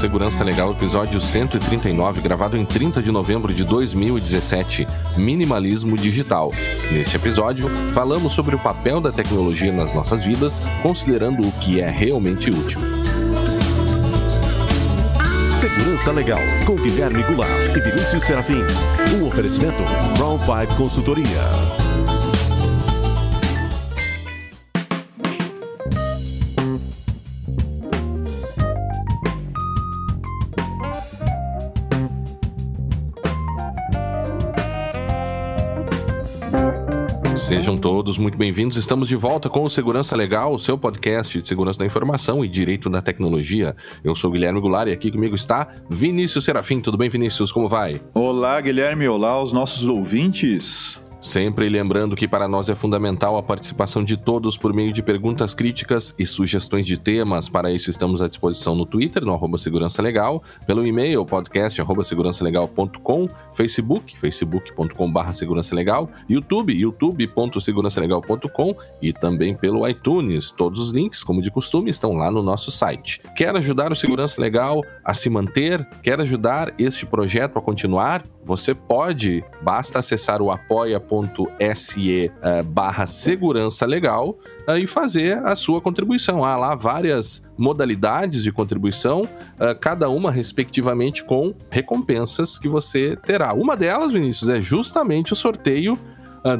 Segurança Legal, episódio 139, gravado em 30 de novembro de 2017, Minimalismo Digital. Neste episódio, falamos sobre o papel da tecnologia nas nossas vidas, considerando o que é realmente útil. Segurança Legal, com Guilherme Goulart e Vinícius Serafim. Um oferecimento Brown Pipe Consultoria. Sejam todos muito bem-vindos. Estamos de volta com o Segurança Legal, o seu podcast de segurança da informação e direito da tecnologia. Eu sou Guilherme Goulart e aqui comigo está Vinícius Serafim. Tudo bem, Vinícius? Como vai? Olá, Guilherme. Olá, os nossos ouvintes. Sempre lembrando que para nós é fundamental a participação de todos por meio de perguntas críticas e sugestões de temas. Para isso estamos à disposição no Twitter, no arroba Segurança Legal, pelo e-mail podcast segurançalegal.com, Facebook, facebook.com barra segurança legal, YouTube, youtube.segurançalegal.com e também pelo iTunes. Todos os links, como de costume, estão lá no nosso site. Quer ajudar o Segurança Legal a se manter? Quer ajudar este projeto a continuar? Você pode, basta acessar o apoia.se eh, barra segurança legal uh, e fazer a sua contribuição. Há lá várias modalidades de contribuição, uh, cada uma respectivamente com recompensas que você terá. Uma delas, Vinícius, é justamente o sorteio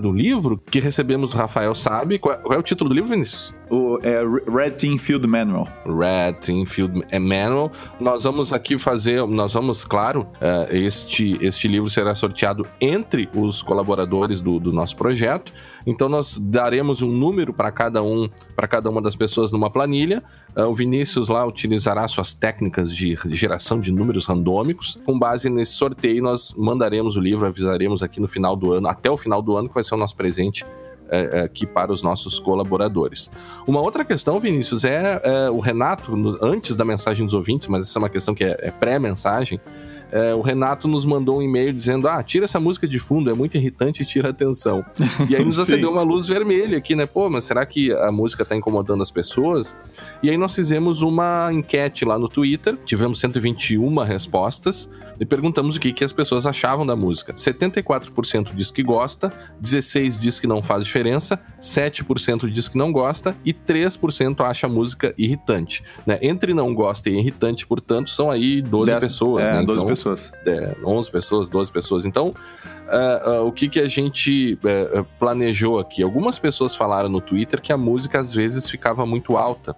do livro que recebemos Rafael Sabe. Qual, qual é o título do livro, Vinícius? O é, Red Team Field Manual. Red Team Field Manual. Nós vamos aqui fazer, nós vamos, claro, uh, este, este livro será sorteado entre os colaboradores do, do nosso projeto. Então nós daremos um número para cada um, para cada uma das pessoas numa planilha. Uh, o Vinícius lá utilizará suas técnicas de geração de números randômicos. Com base nesse sorteio, nós mandaremos o livro, avisaremos aqui no final do ano, até o final do ano, que vai ser o nosso presente aqui para os nossos colaboradores. Uma outra questão, Vinícius, é, é o Renato, no, antes da mensagem dos ouvintes, mas essa é uma questão que é, é pré-mensagem, é, o Renato nos mandou um e-mail dizendo: Ah, tira essa música de fundo, é muito irritante e tira atenção. E aí nos acendeu uma luz vermelha aqui, né? Pô, mas será que a música tá incomodando as pessoas? E aí nós fizemos uma enquete lá no Twitter, tivemos 121 respostas e perguntamos o que, que as pessoas achavam da música. 74% diz que gosta, 16% diz que não faz diferença, 7% diz que não gosta e 3% acha a música irritante. Né? Entre não gosta e irritante, portanto, são aí 12 Dez, pessoas. É, né? 12 então, pessoas. É, 11 pessoas, 12 pessoas. Então, uh, uh, o que, que a gente uh, planejou aqui? Algumas pessoas falaram no Twitter que a música às vezes ficava muito alta.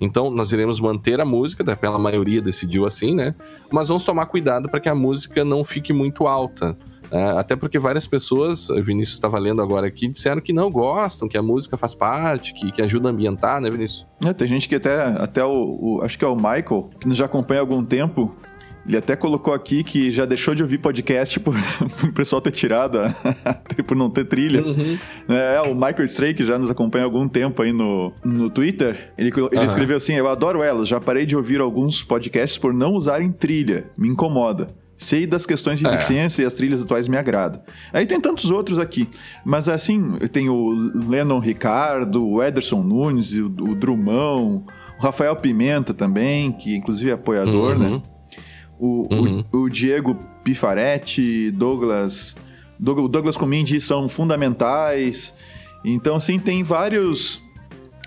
Então, nós iremos manter a música, né, pela maioria decidiu assim, né? Mas vamos tomar cuidado para que a música não fique muito alta. Uh, até porque várias pessoas, o Vinícius estava lendo agora aqui, disseram que não gostam, que a música faz parte, que, que ajuda a ambientar, né, Vinícius? É, tem gente que até, até o, o, Acho que é o Michael, que nos já acompanha há algum tempo, ele até colocou aqui que já deixou de ouvir podcast por, por o pessoal ter tirado, a, por não ter trilha. Uhum. É, o Michael Stray, que já nos acompanha há algum tempo aí no, no Twitter, ele, ele uhum. escreveu assim: Eu adoro elas, já parei de ouvir alguns podcasts por não usarem trilha, me incomoda. Sei das questões de é. licença e as trilhas atuais me agradam. Aí tem tantos outros aqui. Mas assim, tem o Lennon Ricardo, o Ederson Nunes, o, o Drumão, o Rafael Pimenta também, que inclusive é apoiador, né? uhum. né? O, uhum. o, o, Diego Pifaretti, Douglas, Douglas Comindi são fundamentais. Então, assim, tem vários.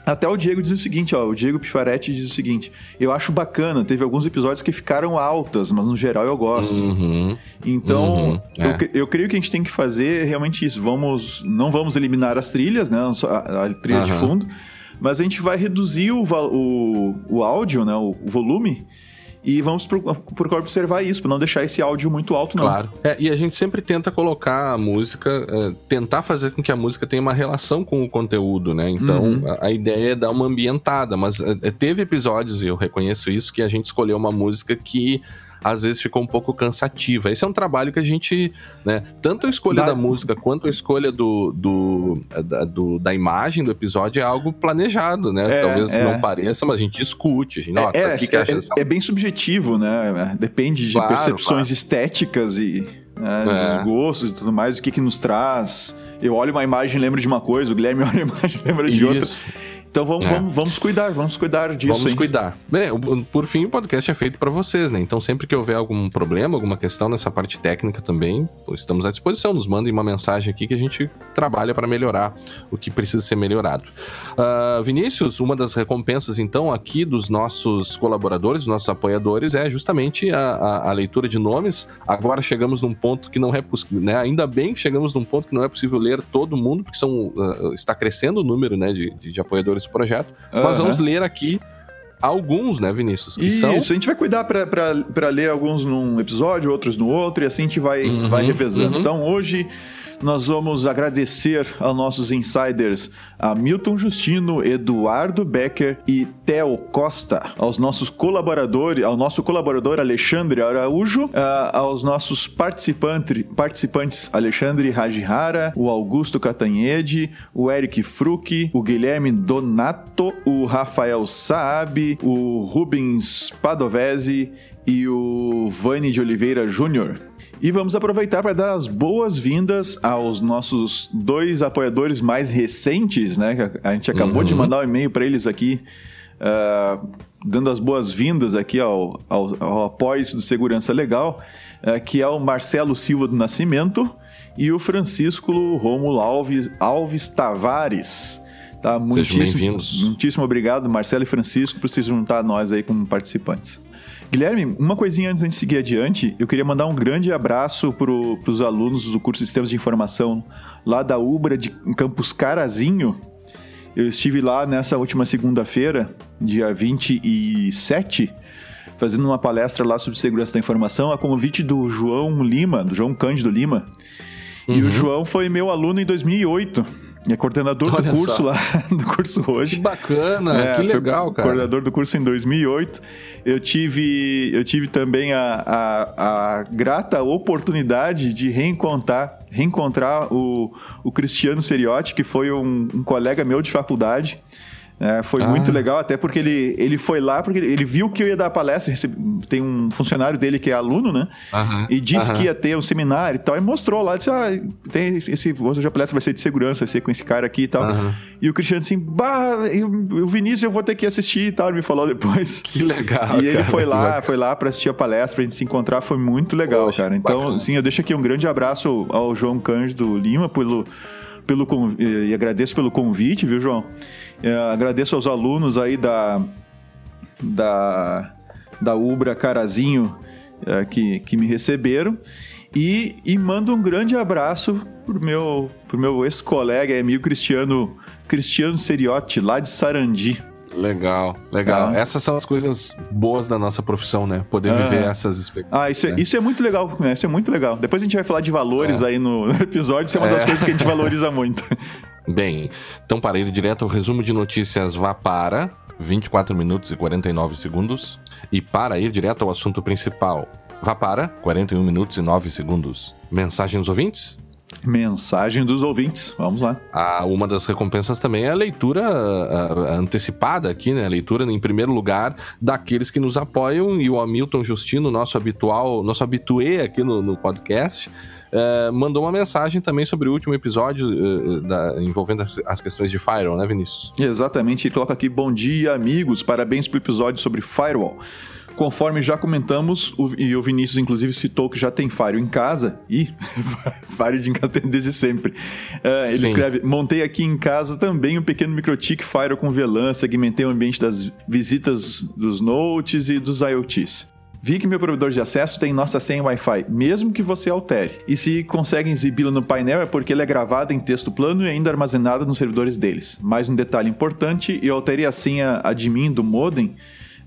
Até o Diego diz o seguinte, ó, o Diego Pifaretti diz o seguinte: eu acho bacana, teve alguns episódios que ficaram altas, mas no geral eu gosto. Uhum. Então, uhum. É. eu, eu, creio que a gente tem que fazer realmente isso. Vamos, não vamos eliminar as trilhas, né? A, a trilha uhum. de fundo, mas a gente vai reduzir o, o, o áudio, né? O, o volume e vamos procurar observar isso, para não deixar esse áudio muito alto, não. Claro. É, e a gente sempre tenta colocar a música, é, tentar fazer com que a música tenha uma relação com o conteúdo, né? Então, uhum. a, a, ideia é dar uma ambientada, mas é, teve episódios, e eu reconheço isso, que a gente escolheu uma música que às vezes ficou um pouco cansativa. Esse é um trabalho que a gente, né, tanto a escolha da, da música quanto a escolha do, do, da, do, da imagem do episódio é algo planejado, né? É, Talvez é. não pareça, mas a gente discute. A gente, é, é, que que é, é, bem subjetivo, né? Depende de claro, percepções claro. estéticas e né, é. dos gostos e tudo mais, o que que nos traz. Eu olho uma imagem e lembro de uma coisa, o Guilherme olha uma imagem e lembra de Isso. outra. Então vamos, É. vamos, vamos cuidar, vamos cuidar disso. Vamos hein? cuidar. Bem, por fim, o podcast é feito para vocês, né? Então, sempre que houver algum problema, alguma questão nessa parte técnica também, estamos à disposição. Nos mandem uma mensagem aqui que a gente trabalha para melhorar o que precisa ser melhorado. Ah, Vinícius, uma das recompensas, então, aqui dos nossos colaboradores, dos nossos apoiadores, é justamente a, a- a leitura de nomes. Agora chegamos num ponto que não é possível, né? Ainda bem que chegamos num ponto que não é possível ler todo mundo, porque são, ah, está crescendo o número né, de, de- de apoiadores do projeto. Mas Aham. vamos ler aqui alguns, né, Vinícius? Que Isso, são. a gente vai cuidar pra ler alguns num episódio, outros no outro, e assim a gente vai, Uhum, vai revezando. uhum. Então hoje nós vamos agradecer aos nossos insiders, a Milton Justino, Eduardo Becker e Theo Costa, aos nossos colaboradores, ao nosso colaborador Alexandre Araújo, ah, aos nossos participantes, participantes Alexandre Rajihara, o Augusto Catanhede, o Eric Fruc, o Guilherme Donato, o Rafael Saab, o Rubens Padovese e o Vani de Oliveira Júnior. E vamos aproveitar para dar as boas-vindas aos nossos dois apoiadores mais recentes, né? que A gente acabou de mandar um e-mail para eles aqui, ah, dando as boas-vindas aqui ao, ao, ao apoio do Segurança Legal, ah, que é o Marcelo Silva do Nascimento e o Francisco Rômulo Alves, Alves Tavares. Tá? Sejam bem-vindos. Muitíssimo obrigado, Marcelo e Francisco, por se juntar a nós aí como participantes. Guilherme, uma coisinha antes de seguir adiante, eu queria mandar um grande abraço para os alunos do curso de Sistemas de Informação lá da Ubra de Campus Carazinho. Eu estive lá nessa última segunda-feira, dia 27, fazendo uma palestra lá sobre segurança da informação, a convite do João Lima, do João Cândido Lima. E Uhum. o João foi meu aluno em 2008. É coordenador do Olha curso só. lá, do curso Que hoje. bacana, É, que legal, cara. Coordenador do curso em 2008. Eu tive, eu tive também a, a, a grata oportunidade de reencontrar, reencontrar o, o Cristiano Seriotti, que foi um, um colega meu de faculdade. É, foi Ah. muito legal, até porque ele, ele foi lá, porque ele viu que eu ia dar palestra. recebi- Tem um funcionário dele que é aluno, né? Aham, E disse aham. que ia ter um seminário e tal, e mostrou lá, disse, ah, tem esse, hoje a palestra vai ser de segurança, vai ser com esse cara aqui e tal. Aham. E o Cristiano assim, bah, o Vinícius eu vou ter que assistir e tal, ele me falou depois. Que legal, E ele cara, foi lá, bacana. foi lá pra assistir a palestra, pra gente se encontrar, foi muito legal, Poxa, cara. Então, bacana. assim, eu deixo aqui um grande abraço ao João Cândido Lima pelo, pelo e agradeço pelo convite, viu, João? Eh, agradeço aos alunos aí da da da Ubra Carazinho eh, que, que me receberam e, e mando um grande abraço pro meu pro meu ex-colega e amigo Cristiano Cristiano Seriotti lá de Sarandi. Legal, legal. Ah. Essas são as coisas boas da nossa profissão, né? Poder Ah. viver essas experiências. Ah, isso é, né? isso é muito legal, né? Isso é muito legal. Depois a gente vai falar de valores aí no episódio, isso é uma das É. coisas que a gente valoriza muito. Bem, então para ir direto ao resumo de notícias, vá para 24 minutos e 49 segundos. E para ir direto ao assunto principal, vá para 41 minutos e 9 segundos. Mensagem dos ouvintes? Mensagem dos ouvintes, vamos lá. Ah, uma das recompensas também é a leitura antecipada aqui, né? A leitura em primeiro lugar daqueles que nos apoiam e o Hamilton Justino, nosso habitual, nosso habituê aqui no, no podcast, eh, mandou uma mensagem também sobre o último episódio eh, da- envolvendo as, as questões de Firewall, né, Vinícius? Exatamente, ele coloca aqui: Bom dia, amigos, parabéns pelo episódio sobre Firewall. Conforme já comentamos, o- e o Vinícius inclusive citou que já tem Firewall em casa, e Firewall de casa tem desde sempre. Ah, ele Sim. escreve: Montei aqui em casa também um pequeno microtik Firewall com VLAN, segmentei o ambiente das visitas dos notes e dos IoTs. Vi que meu provedor de acesso tem nossa senha Wi-Fi, mesmo que você altere. E se consegue exibi-la no painel é porque ela é gravada em texto plano e ainda armazenada nos servidores deles. Mais um detalhe importante, eu alterei a senha admin do modem,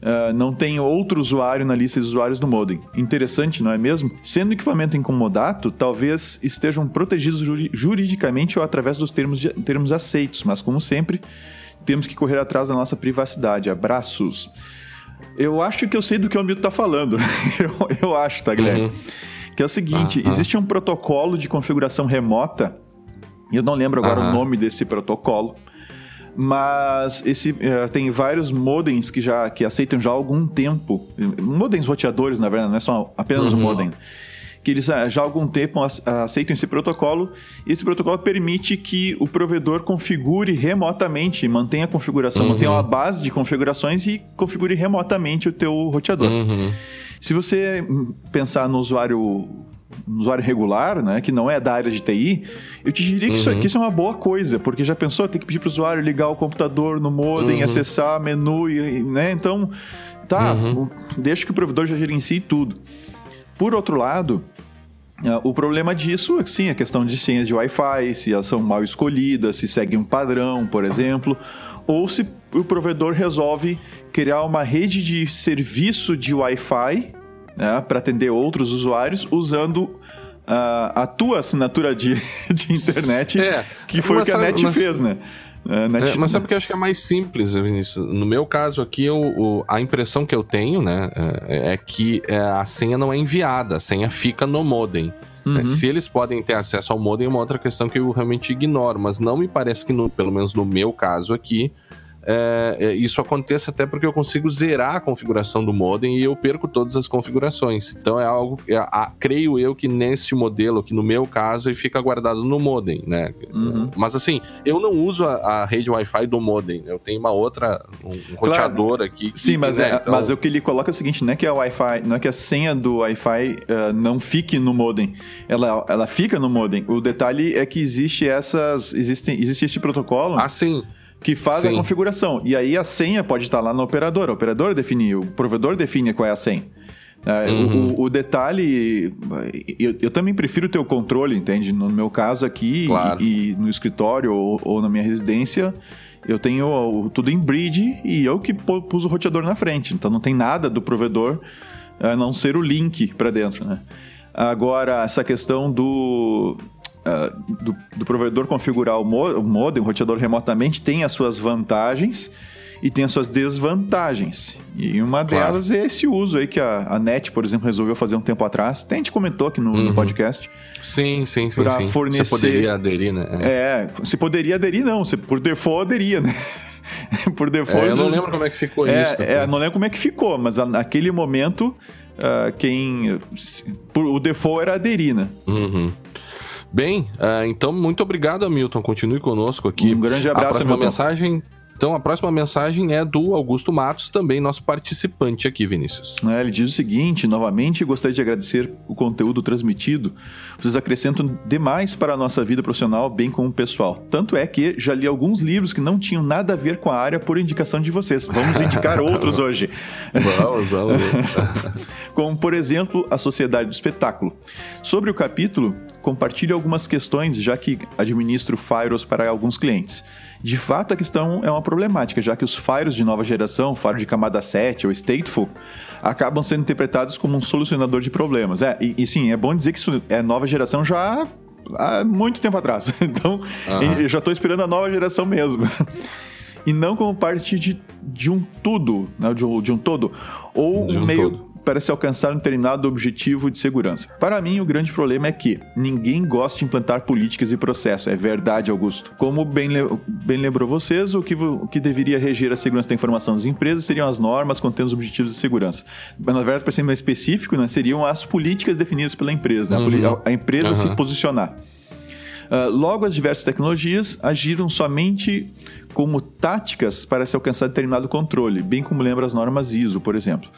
ah, não tem outro usuário na lista de usuários do modem. Interessante, não é mesmo? Sendo equipamento incomodato, talvez estejam protegidos juri- juridicamente ou através dos termos, de- termos aceitos, mas como sempre, temos que correr atrás da nossa privacidade. Abraços. Eu acho que eu sei do que o Milton tá falando. eu, eu acho, tá, Guilherme? Uhum. Que é o seguinte: Aham. existe um protocolo de configuração remota, e eu não lembro agora Aham. o nome desse protocolo, mas esse eh, tem vários modems que já que aceitam já há algum tempo. Modems roteadores, na verdade, não é só apenas um Uhum. modem. que eles ah, já há algum tempo aceitam esse protocolo. E esse protocolo permite que o provedor configure remotamente, mantenha a configuração, uhum. mantenha uma base de configurações e configure remotamente o teu roteador. Uhum. Se você pensar no usuário usuário regular, né, que não é da área de TI, eu te diria que, uhum. isso, que isso é uma boa coisa, porque já pensou, tem que pedir para o usuário ligar o computador no modem, uhum. acessar menu, e, né, então, tá, uhum. deixa que o provedor já gerencie tudo. Por outro lado, Uh, o problema disso é que sim, a questão de senhas de Wi-Fi, se elas são mal escolhidas, se seguem um padrão, por exemplo, ou se o provedor resolve criar uma rede de serviço de Wi-Fi né, para atender outros usuários usando uh, a tua assinatura de, de internet, é, que foi o que a NET mas... fez, né? É, Net... é, mas sabe o que eu acho que é mais simples, Vinícius? No meu caso aqui, eu, o, a impressão que eu tenho, né, é, é que é, a senha não é enviada, a senha fica no modem. Uhum. Se eles podem ter acesso ao modem, é uma outra questão que eu realmente ignoro, mas não me parece que, no, pelo menos no meu caso aqui, é, é, isso aconteça até porque eu consigo zerar a configuração do modem e eu perco todas as configurações. Então é algo, é, a, creio eu que nesse modelo, que no meu caso, ele fica guardado no modem, né? Uhum. Mas assim, eu não uso a, a rede Wi-Fi do modem, eu tenho uma outra, um, claro. roteador aqui. Que, Sim, mas, né, é, então... mas o que ele coloca é o seguinte, não é que a Wi-Fi, não é que a senha do Wi-Fi uh, não fique no modem, ela, ela fica no modem. O detalhe é que existe essas, existem, existe este protocolo. Ah, sim que faz Sim. a configuração. E aí a senha pode estar lá no operador. O operador define, o provedor define qual é a senha. É, uhum. o, o, detalhe, eu, eu, também prefiro ter o controle, entende? No meu caso aqui claro. e, e, no escritório ou, ou, na minha residência, eu tenho tudo em bridge e eu que pus o roteador na frente. Então não tem nada do provedor a não ser o link para dentro, né? Agora, essa questão do, uh, do, do, provedor configurar o, mo o modem, o roteador remotamente, tem as suas vantagens e tem as suas desvantagens. E uma claro. delas é esse uso aí que a, a, NET, por exemplo, resolveu fazer um tempo atrás. Até a gente comentou aqui no, uhum. no podcast. Sim, sim, sim. sim. Fornecer... Você poderia aderir, né? É, é você poderia aderir, não. Você, por default, aderia, né? por default. É, eu não lembro como é que ficou é, isso. É, não lembro como é que ficou, mas naquele momento, uh, quem. o default era aderir, né? Uhum. Bem, uh, então muito obrigado, Hamilton. Continue conosco aqui. Um grande abraço, A próxima Hamilton. mensagem então a próxima mensagem é do Augusto Matos, também nosso participante aqui, Vinícius. É, ele diz o seguinte: novamente gostaria de agradecer o conteúdo transmitido. Vocês acrescentam demais para a nossa vida profissional, bem como pessoal. Tanto é que já li alguns livros que não tinham nada a ver com a área por indicação de vocês. Vamos indicar outros hoje. Vamos, vamos. como, por exemplo, A Sociedade do Espetáculo. Sobre o capítulo, compartilhe algumas questões, já que administro Fyros para alguns clientes. De fato, a questão é uma problemática, já que os Firos de nova geração, Fire de camada 7 ou Stateful, acabam sendo interpretados como um solucionador de problemas. É, e, e sim, é bom dizer que isso é nova geração já há muito tempo atrás. Então, uhum. eu já estou esperando a nova geração mesmo. e não como parte de, de um tudo, né? de, um, de um todo, ou de um meio todo para se alcançar um determinado objetivo de segurança. Para mim, o grande problema é que ninguém gosta de implantar políticas e processos. É verdade, Augusto. Como bem, le bem lembrou vocês, o que, o que deveria reger a segurança da informação das empresas seriam as normas contendo os objetivos de segurança. Mas, na verdade, para ser mais específico, né, seriam as políticas definidas pela empresa, né? uhum. a, a, empresa uhum. se posicionar. Uh, logo, as diversas tecnologias agiram somente como táticas para se alcançar determinado controle, bem como lembra as normas ISO, por exemplo.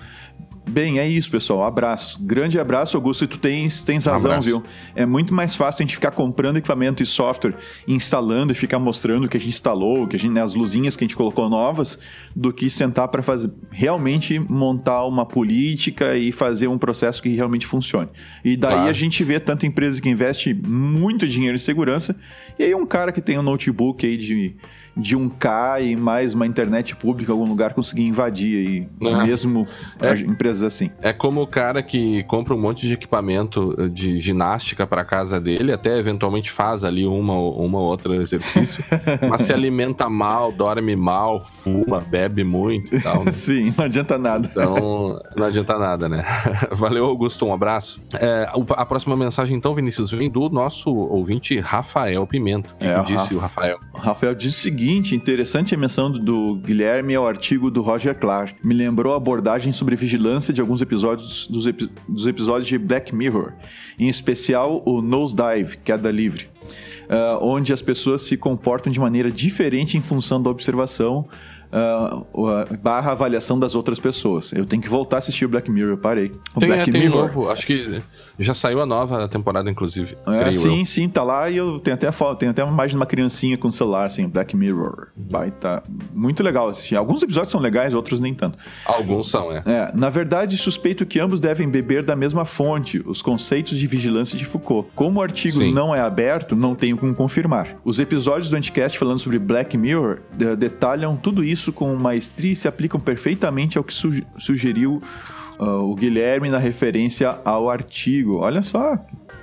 Bem, é isso, pessoal. Abraços. Grande abraço, Augusto. E tu tens, tens razão, um viu? É muito mais fácil a gente ficar comprando equipamento e software, instalando e ficar mostrando o que a gente instalou, que a gente, né, as luzinhas que a gente colocou novas, do que sentar para fazer realmente montar uma política e fazer um processo que realmente funcione. E daí claro. a gente vê tanta empresa que investe muito dinheiro em segurança, e aí um cara que tem um notebook aí de de um K e mais uma internet pública em algum lugar conseguir invadir aí, ah, mesmo é, empresas assim. É como o cara que compra um monte de equipamento eh, de ginástica para casa dele, até eventualmente faz ali uma uma outro exercício, mas se alimenta mal, dorme mal, fuma, bebe muito e tal. Né? Sim, não adianta nada. Então, não adianta nada, né? Valeu, Augusto, um abraço. É, a próxima mensagem, então, Vinícius, vem do nosso ouvinte Rafael Pimento. O que, é, que disse Rafa... o Rafael? O Rafael disse o seguinte seguinte, interessante a menção do Guilherme ao artigo do Roger Clark. Me lembrou a abordagem sobre vigilância de alguns episódios dos, epi dos episódios de Black Mirror, em especial o Nosedive, queda livre, uh, onde as pessoas se comportam de maneira diferente em função da observação uh, barra avaliação das outras pessoas. Eu tenho que voltar a assistir o Black Mirror, parei. O tem, Black é, tem Mirror. novo, acho que já saiu a nova temporada, inclusive. É, sim, eu. sim, tá lá e eu tenho até a foto, tenho até uma imagem de uma criancinha com celular, assim, Black Mirror. Uhum. Vai tá muito legal assistir. Alguns episódios são legais, outros nem tanto. Alguns são, é. é. Na verdade, suspeito que ambos devem beber da mesma fonte, os conceitos de vigilância de Foucault. Como o artigo sim. não é aberto, não tenho como confirmar. Os episódios do Anticast falando sobre Black Mirror detalham tudo isso com maestria e se aplicam perfeitamente ao que su sugeriu uh, o Guilherme na referência ao artigo. Olha só,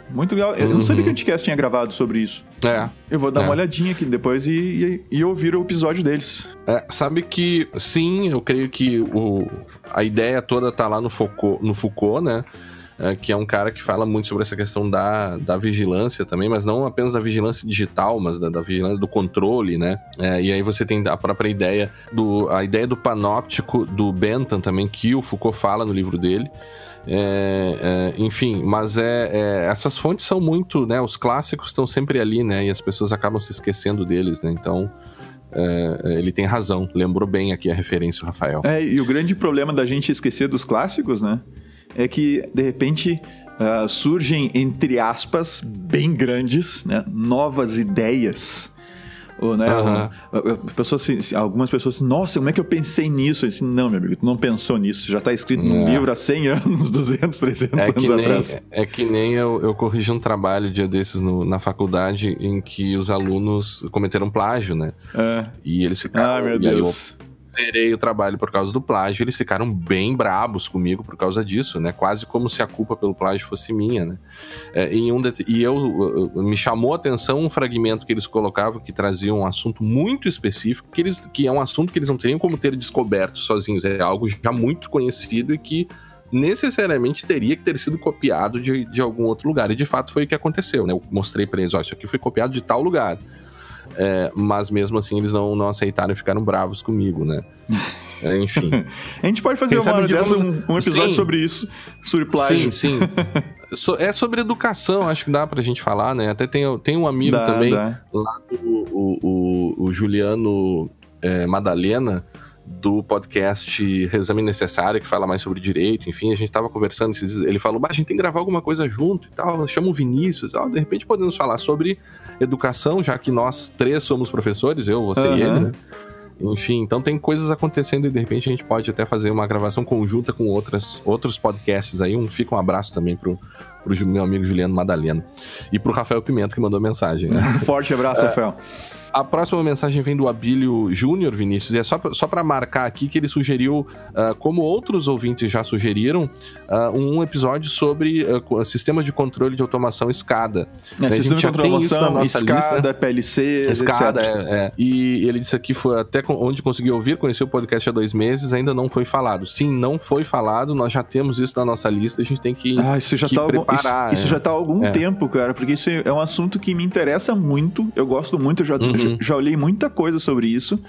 muito legal. Eu não sabia que o Anticast tinha gravado sobre isso. É. Eu vou dar é. uma olhadinha aqui depois e, e, e, ouvir o episódio deles. É, sabe que, sim, eu creio que o, a ideia toda tá lá no Foucault, no Foucault né? É, que é um cara que fala muito sobre essa questão da, da vigilância também, mas não apenas da vigilância digital, mas da, da vigilância do controle, né? É, e aí você tem a própria ideia do a ideia do panóptico do Bentham também, que o Foucault fala no livro dele. É, é, enfim, mas é, é, essas fontes são muito, né? Os clássicos estão sempre ali, né? E as pessoas acabam se esquecendo deles, né? Então, é, é, ele tem razão. Lembrou bem aqui a referência, o Rafael. É, e o grande problema da gente esquecer dos clássicos, né? É que, de repente, uh, surgem, entre aspas, bem grandes, né, novas ideias. Ou, né, uhum. pessoas, algumas pessoas assim, nossa, como é que eu pensei nisso? Eu disse, não, meu amigo, tu não pensou nisso, já está escrito é. no livro há 100 anos, 200, 300 é anos nem, atrás. É que nem eu, eu corrigi um trabalho dia desses no, na faculdade em que os alunos cometeram plágio, né? É. E eles ficaram... Ah, meu Deus zerei o trabalho por causa do plágio, eles ficaram bem brabos comigo por causa disso, né? Quase como se a culpa pelo plágio fosse minha, né? É, em um e eu, me chamou a atenção um fragmento que eles colocavam que trazia um assunto muito específico, que, eles, que é um assunto que eles não teriam como ter descoberto sozinhos, é algo já muito conhecido e que necessariamente teria que ter sido copiado de, de algum outro lugar. E de fato foi o que aconteceu, né? Eu mostrei para eles, ó, isso aqui foi copiado de tal lugar. É, mas mesmo assim eles não, não aceitaram e ficaram bravos comigo, né? É, enfim. a gente pode fazer uma hora dessa, um, um, episódio sim. sobre isso, sobre plágio. Sim, sim. so, é sobre educação, acho que dá pra gente falar, né? Até tem, tem um amigo dá, também, dá. lá do o, o, o Juliano é, Madalena, do podcast Exame Necessário, que fala mais sobre direito, enfim, a gente tava conversando, ele falou, a gente tem que gravar alguma coisa junto e tal, chama o Vinícius, ó, de repente podemos falar sobre educação, já que nós três somos professores, eu, você uhum. e ele, né? Enfim, então tem coisas acontecendo e de repente a gente pode até fazer uma gravação conjunta com outras, outros podcasts aí. Um, fica um abraço também pro, pro meu amigo Juliano Madalena. E pro Rafael Pimenta que mandou mensagem. Né? Forte abraço, é, Rafael. A próxima mensagem vem do Abílio Júnior, Vinícius, e é só, só para marcar aqui que ele sugeriu, uh, como outros ouvintes já sugeriram, uh, um episódio sobre uh, sistemas de controle de automação SCADA. É, sistema de automação, SCADA, lista. PLC, SCADA, é, é. E ele disse aqui foi até onde conseguiu ouvir, conheceu o podcast há dois meses, ainda não foi falado. Sim, não foi falado, nós já temos isso na nossa lista, a gente tem que, ah, isso já que tá preparar. Algum, isso, isso, já está há algum é. tempo, cara, porque isso é um assunto que me interessa muito, eu gosto muito, eu já, uhum. Uhum. Já olhei muita coisa sobre isso.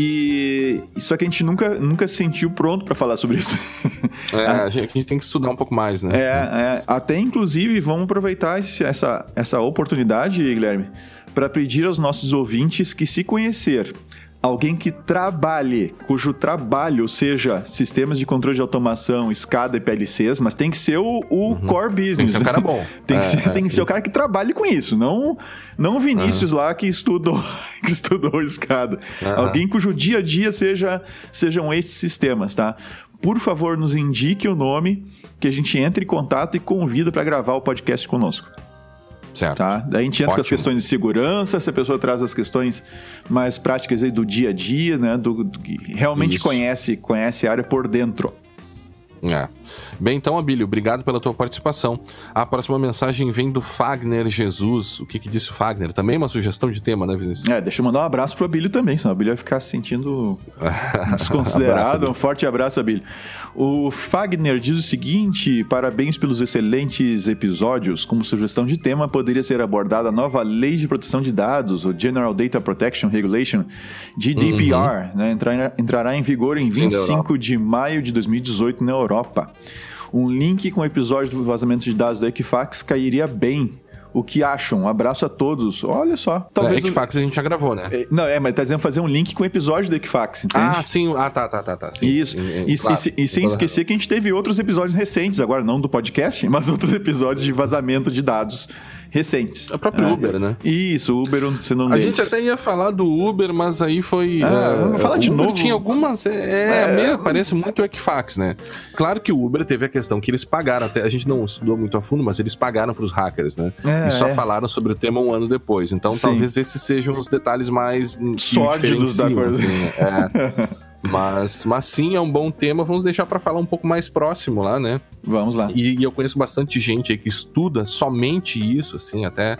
E só que a gente nunca, nunca se sentiu pronto para falar sobre isso. É, a gente, a gente, tem que estudar um pouco mais, né? É, é até inclusive vamos aproveitar esse, essa, essa oportunidade, Guilherme, para pedir aos nossos ouvintes que se conhecer alguém que trabalhe, cujo trabalho seja sistemas de controle de automação, SCADA e PLCs, mas tem que ser o, o uhum. core business. Tem que ser um cara bom. tem, que, é, ser, é, tem que ser o cara que trabalhe com isso, não não o Vinícius uhum. lá que estudou, que estudou SCADA. Uhum. Alguém cujo dia a dia seja, sejam esses sistemas, tá? Por favor, nos indique o nome que a gente entre em contato e convida para gravar o podcast conosco. Certo. Tá? Daí a gente entra Ótimo. com as questões de segurança, se a pessoa traz as questões mais práticas aí do dia a dia, né? Do, do que realmente conhece, conhece a área por dentro. É. Bem, então, Abílio, obrigado pela tua participação. A próxima mensagem vem do Fagner Jesus. O que, que disse o Fagner? Também uma sugestão de tema, né, Vinícius? É, deixa eu mandar um abraço pro Abílio também, senão o Abílio vai ficar se sentindo desconsiderado. abraço, um forte abraço, Abílio. O Fagner diz o seguinte: parabéns pelos excelentes episódios. Como sugestão de tema, poderia ser abordada a nova lei de proteção de dados, o General Data Protection Regulation, GDPR, uhum. né? Entrar, entrará em vigor em 25 Sim, de maio de 2018 na Europa. Um link com o episódio do vazamento de dados da Equifax cairia bem o que acham. Um abraço a todos. Olha só. Talvez. É, Equifax a gente já gravou, né? É, não, é, mas tá dizendo fazer um link com o episódio do Equifax, entende? Ah, sim. Ah, tá, tá, tá. tá sim, Isso. E, claro, e, e, sem esquecer que a gente teve outros episódios recentes, agora não do podcast, mas outros episódios de vazamento de dados recentes. O próprio é. Uber, né? Isso, o Uber sendo um A gente até ia falar do Uber, mas aí foi. Ah, uh, vamos falar de Uber novo. tinha algumas. É, é, parece muito o Equifax, né? Claro que o Uber teve a questão que eles pagaram, até a gente não estudou muito a fundo, mas eles pagaram para os hackers, né? É, e só é. falaram sobre o tema um ano depois. Então Sim. talvez esses sejam os detalhes mais sórdidos da coisa. Assim, né? é. Mas, mas sim, é um bom tema. Vamos deixar para falar um pouco mais próximo lá, né? Vamos lá. E, e eu conheço bastante gente aí que estuda somente isso, assim, até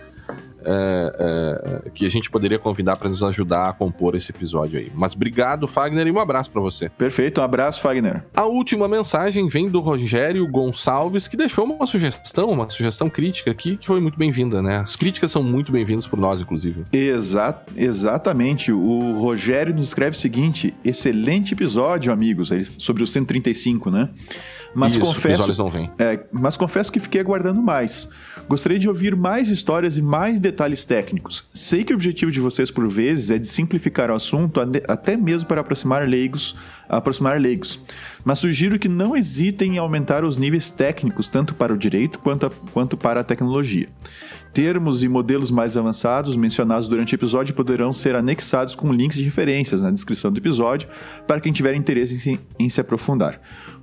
é, é, que a gente poderia convidar para nos ajudar a compor esse episódio aí. Mas obrigado, Fagner, e um abraço para você. Perfeito, um abraço, Fagner. A última mensagem vem do Rogério Gonçalves, que deixou uma sugestão, uma sugestão crítica aqui, que foi muito bem-vinda, né? As críticas são muito bem-vindas por nós, inclusive. Exa exatamente. O Rogério nos escreve o seguinte: excelente episódio, amigos, sobre o 135, né? Mas Isso, confesso, os olhos não. É, mas confesso que fiquei aguardando mais. Gostaria de ouvir mais histórias e mais detalhes técnicos. Sei que o objetivo de vocês, por vezes, é de simplificar o assunto, até mesmo para aproximar leigos, aproximar leigos. Mas sugiro que não hesitem em aumentar os níveis técnicos, tanto para o direito quanto, a, quanto para a tecnologia. Termos e modelos mais avançados mencionados durante o episódio poderão ser anexados com links de referências na descrição do episódio para quem tiver interesse em se, em se aprofundar.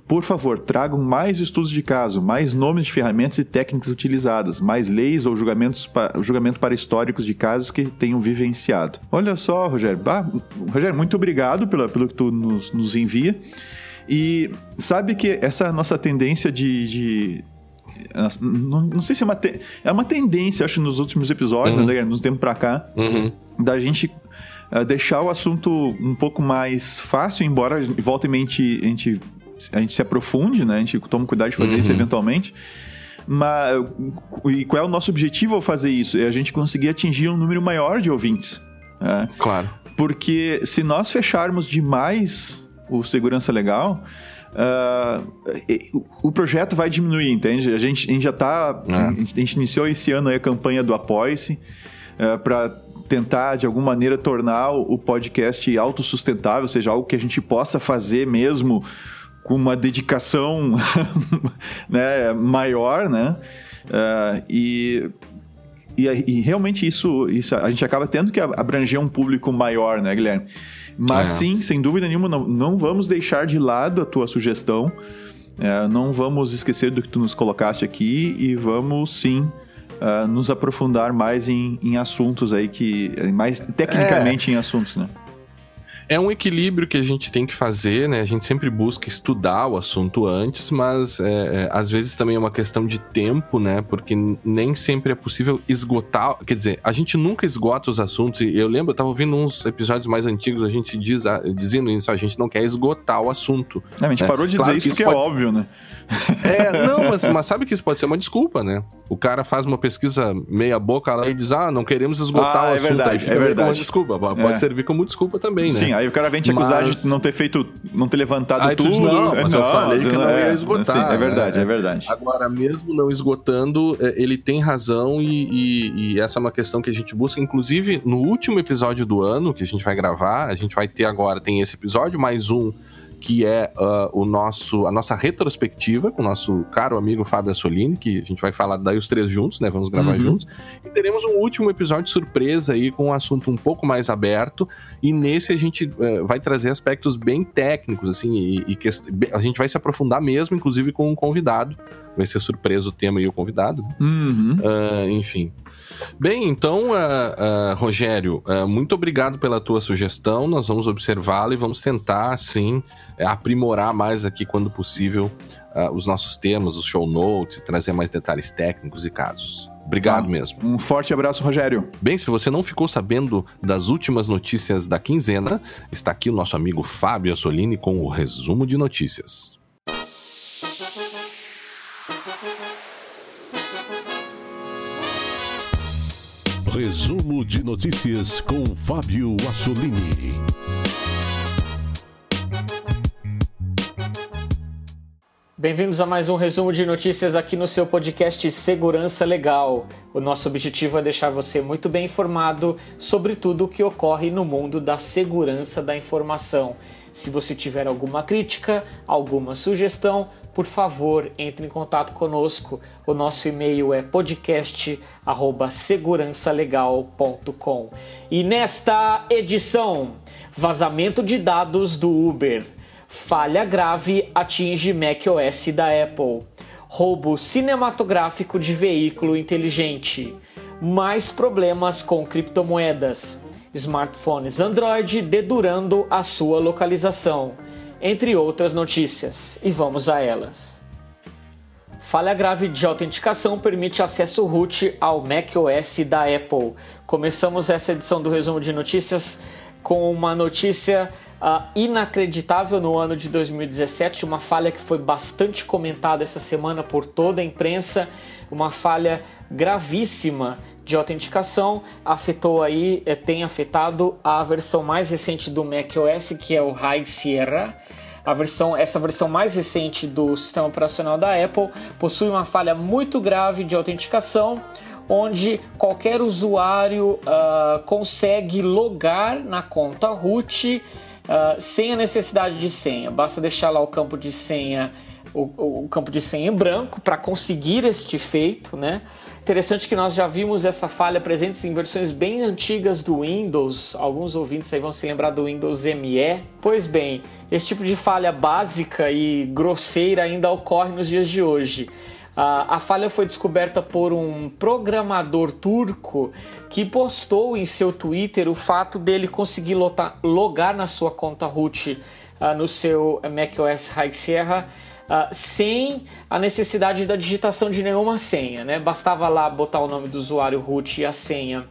Por favor, tragam mais estudos de caso, mais nomes de ferramentas e técnicas utilizadas, mais leis ou julgamentos pa julgamento para históricos de casos que tenham vivenciado. Olha só, Rogério. Rogério, muito obrigado pelo, pelo que tu nos, nos envia. E sabe que essa nossa tendência de, de não, não, sei se é uma, te, é uma tendência, acho, nos últimos episódios, uhum. né, nos tempos pra cá, uhum. da gente uh, deixar o assunto um pouco mais fácil, embora volta e mente a gente a gente se aprofunde, né? A gente toma cuidado de fazer uhum. isso eventualmente. Mas, e qual é o nosso objetivo ao fazer isso? É a gente conseguir atingir um número maior de ouvintes. Né? Claro. Porque se nós fecharmos demais o segurança legal, uh, o projeto vai diminuir, entende? A gente, a gente já está. É. A, gente iniciou esse ano a campanha do Apoie-se uh, ah, para tentar, de alguma maneira, tornar o podcast autossustentável, ou seja, algo que a gente possa fazer mesmo com uma dedicação né, maior, né? Uh, e, e, e, realmente isso, isso a gente acaba tendo que abranger um público maior, né, Guilherme? Mas é. sim, sem dúvida nenhuma, não, não vamos deixar de lado a tua sugestão. É, não vamos esquecer do que tu nos colocaste aqui e vamos sim uh, nos aprofundar mais em, em, assuntos aí que. mais tecnicamente é. em assuntos, né? É um equilíbrio que a gente tem que fazer, né? A gente sempre busca estudar o assunto antes, mas é, é, às vezes também é uma questão de tempo, né? Porque nem sempre é possível esgotar. Quer dizer, a gente nunca esgota os assuntos. E eu lembro, eu tava ouvindo uns episódios mais antigos, a gente diz, dizendo isso, a gente não quer esgotar o assunto. Não, a gente né? parou de claro dizer isso porque é pode... é óbvio, né? É, não, mas, mas, sabe que isso pode ser uma desculpa, né? O cara faz uma pesquisa meia boca lá e diz, ah, não queremos esgotar ah, o é assunto. Verdade, aí fica é verdade. uma desculpa. Pode é. servir como desculpa também, né? Sim, aí o cara vem te acusar mas... de não ter feito, não ter levantado tudo. não, mas não, eu falei que não, ia é, esgotar. Sim, é verdade, né? é verdade. Agora, mesmo não esgotando, é, ele tem razão e, e, e essa é uma questão que a gente busca. Inclusive, no último episódio do ano que a gente vai gravar, a gente vai ter agora, tem esse episódio, mais um que é uh, o nosso, a nossa retrospectiva com o nosso caro amigo Fábio Assolini, que a gente vai falar daí os três juntos, né? Vamos gravar uhum. juntos. E teremos um último episódio surpresa aí com um assunto um pouco mais aberto. E nesse a gente uh, vai trazer aspectos bem técnicos, assim, e, e que, a gente vai se aprofundar mesmo, inclusive com um convidado. Vai ser surpresa o tema e o convidado. Uhum. Uh, enfim. Bem, então, uh, uh, Rogério, uh, muito obrigado pela tua sugestão. Nós vamos observá-la e vamos tentar, sim, aprimorar mais aqui quando possível os nossos temas, os show notes, trazer mais detalhes técnicos e casos. Obrigado ah, mesmo. Um forte abraço, Rogério. Bem, se você não ficou sabendo das últimas notícias da quinzena, está aqui o nosso amigo Fábio Assolini com o resumo de notícias. Resumo de notícias com Fábio Assolini. Bem-vindos a mais um resumo de notícias aqui no seu podcast Segurança Legal. O nosso objetivo é deixar você muito bem informado sobre tudo o que ocorre no mundo da segurança da informação. Se você tiver alguma crítica, alguma sugestão, por favor, entre em contato conosco. O nosso e-mail é podcast@segurançalegal.com. E nesta edição, vazamento de dados do Uber. Falha grave atinge macOS da Apple. Roubo cinematográfico de veículo inteligente. Mais problemas com criptomoedas. Smartphones Android dedurando a sua localização. Entre outras notícias. E vamos a elas. Falha grave de autenticação permite acesso root ao macOS da Apple. Começamos essa edição do resumo de notícias com uma notícia uh, inacreditável no ano de 2017, uma falha que foi bastante comentada essa semana por toda a imprensa, uma falha gravíssima de autenticação, afetou aí, eh, tem afetado a versão mais recente do macOS, que é o High Sierra. A versão, essa versão mais recente do sistema operacional da Apple possui uma falha muito grave de autenticação, onde qualquer usuário uh, consegue logar na conta root uh, sem a necessidade de senha. Basta deixar lá o campo de senha, o, o campo de senha em branco para conseguir este feito, né? Interessante que nós já vimos essa falha presente em versões bem antigas do Windows. Alguns ouvintes aí vão se lembrar do Windows ME. Pois bem, esse tipo de falha básica e grosseira ainda ocorre nos dias de hoje. A, falha foi descoberta por um programador turco que postou em seu Twitter o fato dele conseguir lotar, logar na sua conta root uh, no seu macOS High Sierra uh, sem a necessidade da digitação de nenhuma senha. Né? Bastava lá botar o nome do usuário root e a senha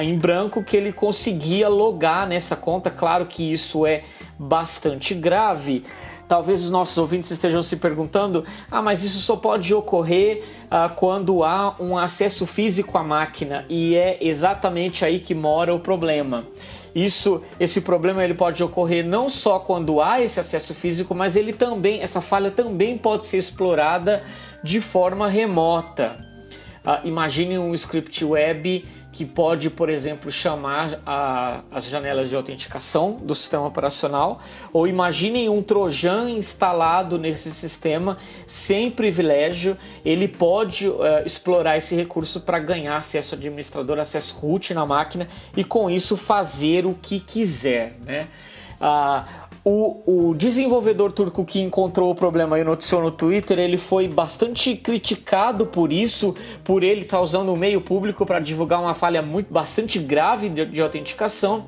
em branco que ele conseguia logar nessa conta. Claro que isso é bastante grave, Talvez os nossos ouvintes estejam se perguntando: ah, mas isso só pode ocorrer ah, quando há um acesso físico à máquina, e é exatamente aí que mora o problema. Isso, esse problema ele pode ocorrer não só quando há esse acesso físico, mas ele também, essa falha também pode ser explorada de forma remota. Ah, imagine um script web que pode, por exemplo, chamar a, as janelas de autenticação do sistema operacional, ou imaginem um trojan instalado nesse sistema sem privilégio, ele pode uh, explorar esse recurso para ganhar acesso administrador, acesso root na máquina e com isso fazer o que quiser, né? Uh, o, o, desenvolvedor turco que encontrou o problema e noticiou no Twitter, ele foi bastante criticado por isso, por ele estar tá usando o meio público para divulgar uma falha muito bastante grave de, de autenticação.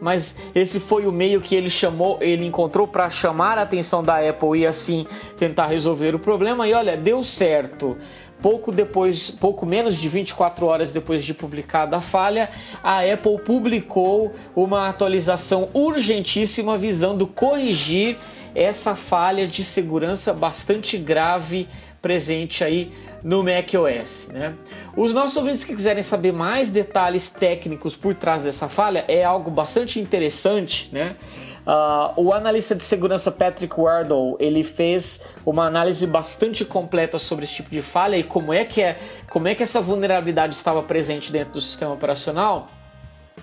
Mas esse foi o meio que ele chamou, ele encontrou para chamar a atenção da Apple e assim tentar resolver o problema. E olha, deu certo. Pouco depois, pouco menos de 24 horas depois de publicada a falha, a Apple publicou uma atualização urgentíssima visando corrigir essa falha de segurança bastante grave presente aí no macOS. Né? Os nossos ouvintes que quiserem saber mais detalhes técnicos por trás dessa falha é algo bastante interessante, né? Uh, o analista de segurança Patrick Wardle ele fez uma análise bastante completa sobre esse tipo de falha e como é que é como é que essa vulnerabilidade estava presente dentro do sistema operacional.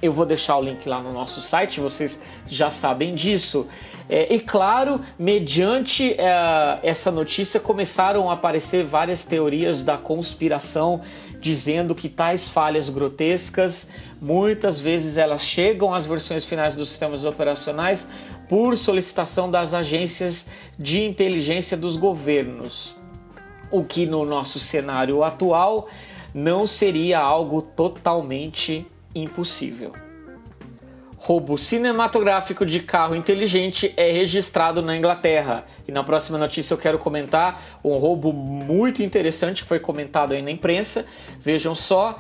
Eu vou deixar o link lá no nosso site, vocês já sabem disso. É, e claro, mediante é, essa notícia começaram a aparecer várias teorias da conspiração dizendo que tais falhas grotescas muitas vezes elas chegam às versões finais dos sistemas operacionais por solicitação das agências de inteligência dos governos, o que no nosso cenário atual não seria algo totalmente impossível. Roubo cinematográfico de carro inteligente é registrado na Inglaterra. E na próxima notícia eu quero comentar um roubo muito interessante que foi comentado aí na imprensa. Vejam só,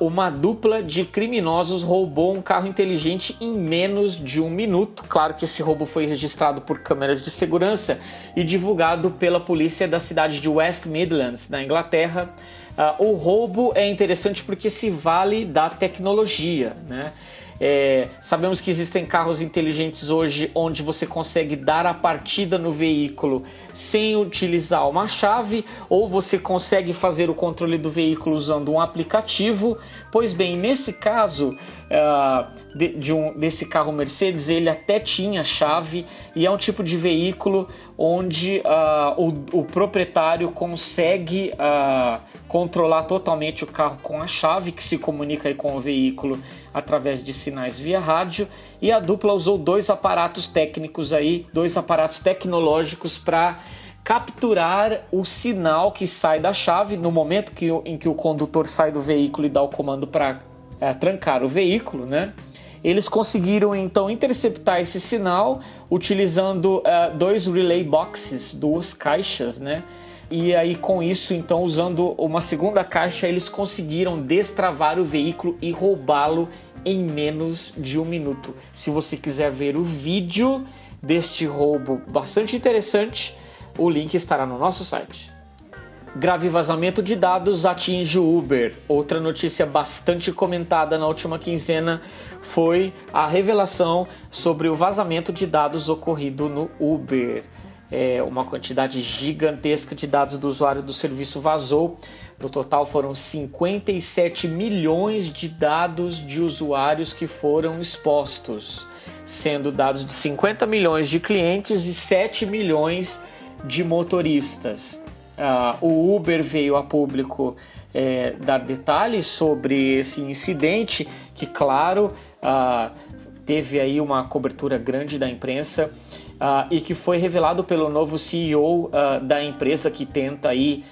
uma dupla de criminosos roubou um carro inteligente em menos de um minuto. Claro que esse roubo foi registrado por câmeras de segurança e divulgado pela polícia da cidade de West Midlands, na Inglaterra. Uh, o roubo é interessante porque se vale da tecnologia, né? É, sabemos que existem carros inteligentes hoje onde você consegue dar a partida no veículo sem utilizar uma chave, ou você consegue fazer o controle do veículo usando um aplicativo. Pois bem, nesse caso uh, de, de um, desse carro Mercedes, ele até tinha chave e é um tipo de veículo onde uh, o, o, proprietário consegue uh, controlar totalmente o carro com a chave que se comunica com o veículo através de sinais via rádio e a dupla usou dois aparatos técnicos aí, dois aparatos tecnológicos para capturar o sinal que sai da chave no momento que, em que o condutor sai do veículo e dá o comando para é, trancar o veículo, né? Eles conseguiram então interceptar esse sinal utilizando uh, dois relay boxes, duas caixas, né? E aí, com isso, então, usando uma segunda caixa, eles conseguiram destravar o veículo e roubá-lo em menos de um minuto. Se você quiser ver o vídeo deste roubo bastante interessante, o link estará no nosso site. Grave vazamento de dados atinge o Uber. Outra notícia bastante comentada na última quinzena foi a revelação sobre o vazamento de dados ocorrido no Uber. É, uma quantidade gigantesca de dados do usuário do serviço vazou no total foram 57 milhões de dados de usuários que foram expostos, sendo dados de 50 milhões de clientes e 7 milhões de motoristas. Uh, o Uber veio a público é, dar detalhes sobre esse incidente, que, claro, uh, teve aí uma cobertura grande da imprensa uh, e que foi revelado pelo novo CEO da empresa que tenta aí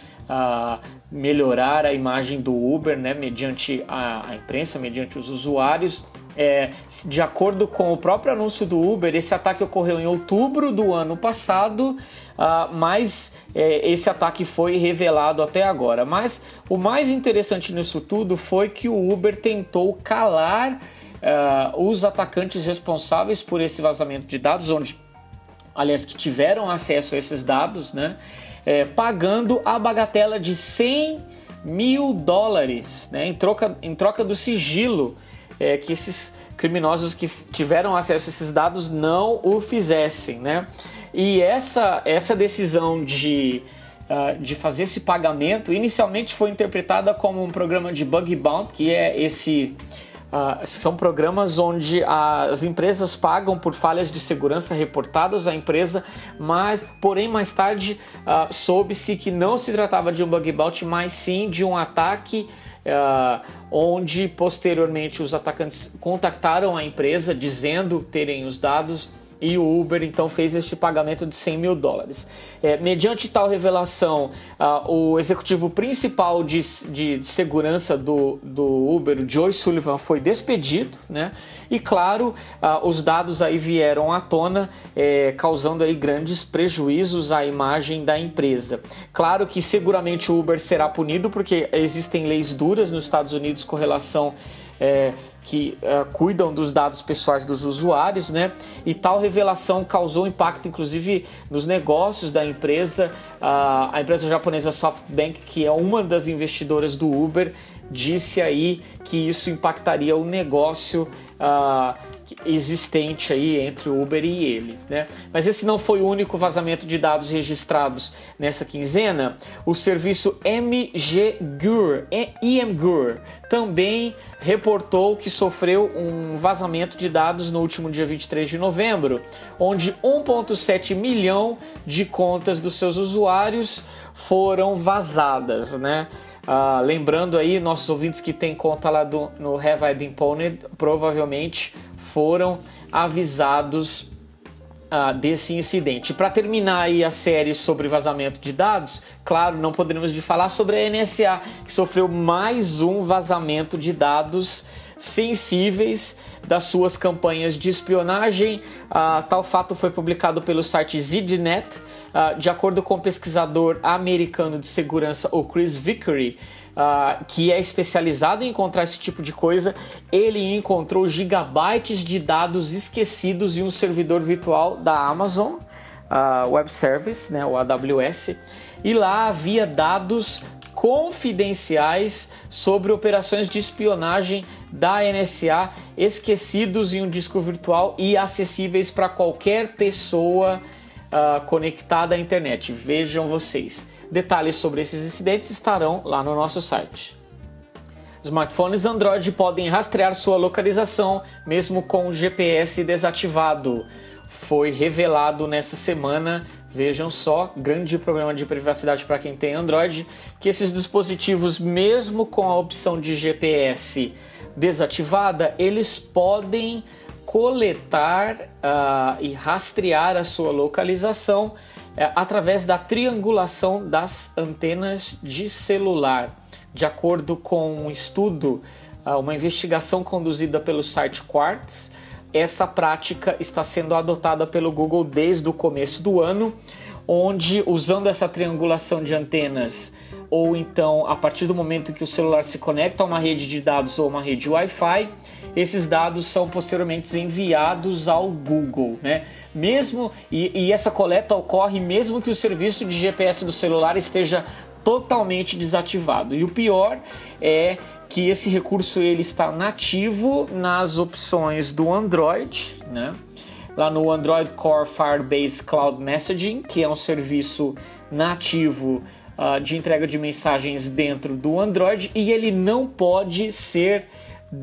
melhorar a imagem do Uber, né, mediante a, a imprensa, mediante os usuários. É, de acordo com o próprio anúncio do Uber, esse ataque ocorreu em outubro do ano passado, uh, mas é, esse ataque foi revelado até agora. Mas o mais interessante nisso tudo foi que o Uber tentou calar uh, os atacantes responsáveis por esse vazamento de dados, onde, aliás, que tiveram acesso a esses dados, né? É, pagando a bagatela de 100 mil dólares, né, em, troca, em troca do sigilo é, que esses criminosos que tiveram acesso a esses dados não o fizessem. Né? E essa, essa decisão de, uh, de fazer esse pagamento inicialmente foi interpretada como um programa de bug bounty, que é esse Uh, são programas onde as empresas pagam por falhas de segurança reportadas à empresa, mas porém mais tarde uh, soube-se que não se tratava de um bug bounty, mas sim de um ataque uh, onde posteriormente os atacantes contactaram a empresa dizendo terem os dados e o Uber então fez este pagamento de 100 mil dólares. É, mediante tal revelação, uh, o executivo principal de, de, de, segurança do, do Uber, o Joe Sullivan, foi despedido, né? E claro, uh, os dados aí vieram à tona, é, causando aí grandes prejuízos à imagem da empresa. Claro que seguramente o Uber será punido porque existem leis duras nos Estados Unidos com relação é, que uh, cuidam dos dados pessoais dos usuários, né? E tal revelação causou impacto, inclusive, nos negócios da empresa. Uh, a empresa japonesa SoftBank, que é uma das investidoras do Uber, disse aí que isso impactaria o negócio uh, existente aí entre o Uber e eles, né? Mas esse não foi o único vazamento de dados registrados nessa quinzena. O serviço MGGUR, IMGUR, também reportou que sofreu um vazamento de dados no último dia 23 de novembro, onde 1.7 milhão de contas dos seus usuários foram vazadas, né? Uh, lembrando aí, nossos ouvintes que têm conta lá do, no Have I Been Pwned provavelmente foram avisados uh, desse incidente. Para terminar aí a série sobre vazamento de dados, claro, não poderíamos de falar sobre a NSA, que sofreu mais um vazamento de dados sensíveis das suas campanhas de espionagem. Uh, tal fato foi publicado pelo site ZDNet. Uh, de acordo com o pesquisador americano de segurança, o Chris Vickery, uh, que é especializado em encontrar esse tipo de coisa, ele encontrou gigabytes de dados esquecidos em um servidor virtual da Amazon Web Service, né, o AWS, e lá havia dados confidenciais sobre operações de espionagem da NSA esquecidos em um disco virtual e acessíveis para qualquer pessoa uh, conectada à internet. Vejam vocês. Detalhes sobre esses incidentes estarão lá no nosso site. Smartphones Android podem rastrear sua localização mesmo com o GPS desativado. Foi revelado nessa semana Vejam só, grande problema de privacidade para quem tem Android, que esses dispositivos, mesmo com a opção de GPS desativada, eles podem coletar uh, e rastrear a sua localização uh, através da triangulação das antenas de celular. De acordo com um estudo, uh, uma investigação conduzida pelo site Quartz, essa prática está sendo adotada pelo Google desde o começo do ano, onde usando essa triangulação de antenas ou então a partir do momento que o celular se conecta a uma rede de dados ou uma rede Wi-Fi, esses dados são posteriormente enviados ao Google, né? Mesmo e, e essa coleta ocorre mesmo que o serviço de GPS do celular esteja totalmente desativado. E o pior é que esse recurso ele está nativo nas opções do Android, né? Lá no Android Core Firebase Cloud Messaging, que é um serviço nativo uh, de entrega de mensagens dentro do Android e ele não pode ser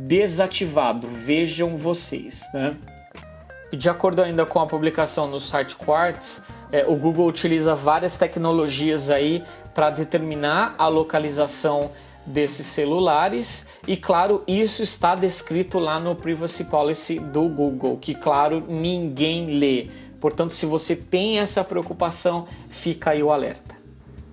desativado. Vejam vocês, né? De acordo ainda com a publicação no site Quartz, é, o Google utiliza várias tecnologias aí para determinar a localização desses celulares e claro isso está descrito lá no privacy policy do Google que claro ninguém lê portanto se você tem essa preocupação fica aí o alerta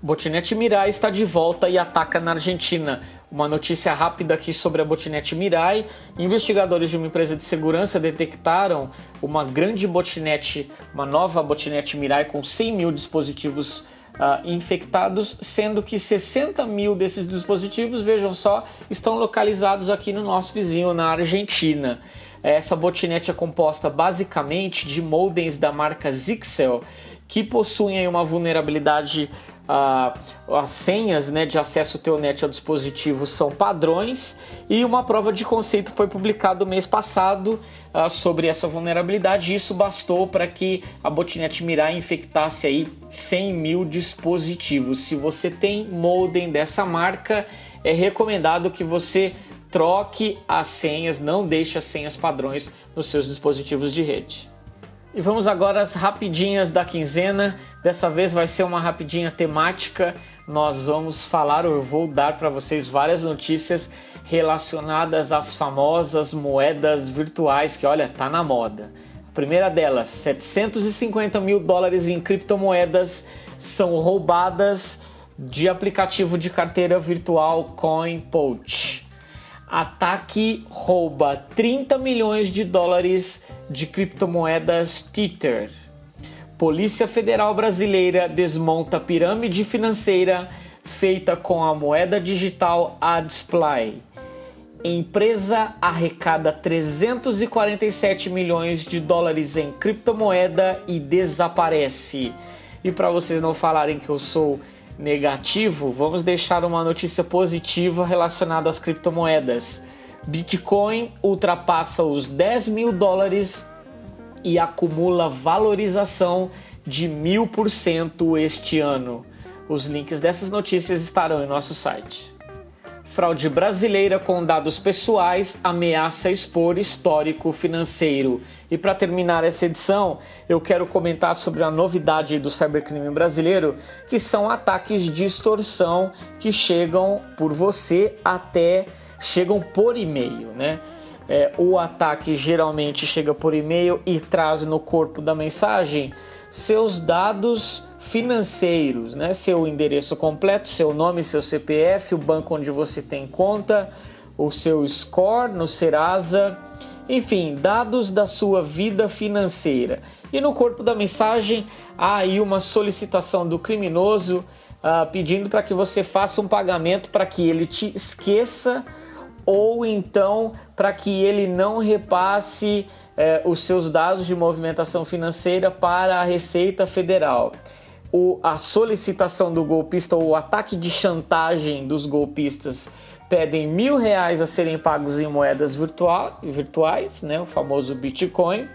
Botinete Mirai está de volta e ataca na Argentina. Uma notícia rápida aqui sobre a Botinete Mirai. Investigadores de uma empresa de segurança detectaram uma grande botinete, uma nova botinete Mirai com 100 mil dispositivos uh, infectados, sendo que 60 mil desses dispositivos, vejam só, estão localizados aqui no nosso vizinho, na Argentina. Essa botinete é composta basicamente de modems da marca Zixel, que possuem uma vulnerabilidade uh, as senhas né, de acesso Telnet ao dispositivo são padrões e uma prova de conceito foi publicada mês passado uh, sobre essa vulnerabilidade. Isso bastou para que a botnet Mirai infectasse aí 100 mil dispositivos. Se você tem modem dessa marca, é recomendado que você troque as senhas, não deixe as senhas padrões nos seus dispositivos de rede. E vamos agora às rapidinhas da quinzena. Dessa vez vai ser uma rapidinha temática. Nós vamos falar, ou eu vou dar para vocês várias notícias relacionadas às famosas moedas virtuais que, olha, tá na moda. A primeira delas, 750 mil dólares em criptomoedas são roubadas de aplicativo de carteira virtual CoinPoach. Ataque rouba 30 milhões de dólares de criptomoedas Tether. Polícia Federal Brasileira desmonta pirâmide financeira feita com a moeda digital Adsply. Empresa arrecada 347 milhões de dólares em criptomoeda e desaparece. E para vocês não falarem que eu sou negativo, vamos deixar uma notícia positiva relacionada às criptomoedas. Bitcoin ultrapassa os 10 mil dólares e acumula valorização de mil por cento este ano. Os links dessas notícias estarão em nosso site. Fraude brasileira com dados pessoais ameaça expor histórico financeiro. E para terminar essa edição, eu quero comentar sobre a novidade do cybercrime brasileiro, que são ataques de extorsão que chegam por você até chegam por e-mail, né? É, o ataque geralmente chega por e-mail e traz no corpo da mensagem seus dados financeiros, né? Seu endereço completo, seu nome, seu CPF, o banco onde você tem conta, o seu score no Serasa, enfim, dados da sua vida financeira. E no corpo da mensagem há aí uma solicitação do criminoso uh, pedindo para que você faça um pagamento para que ele te esqueça ou então para que ele não repasse eh, os seus dados de movimentação financeira para a Receita Federal. O, a solicitação do golpista ou o ataque de chantagem dos golpistas pedem mil reais a serem pagos em moedas virtual, virtuais, né, o famoso Bitcoin.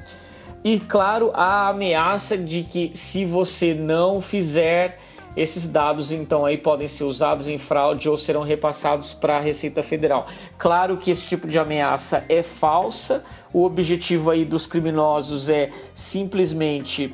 E claro, a ameaça de que se você não fizer esses dados então aí podem ser usados em fraude ou serão repassados para a Receita Federal. Claro que esse tipo de ameaça é falsa. O objetivo aí dos criminosos é simplesmente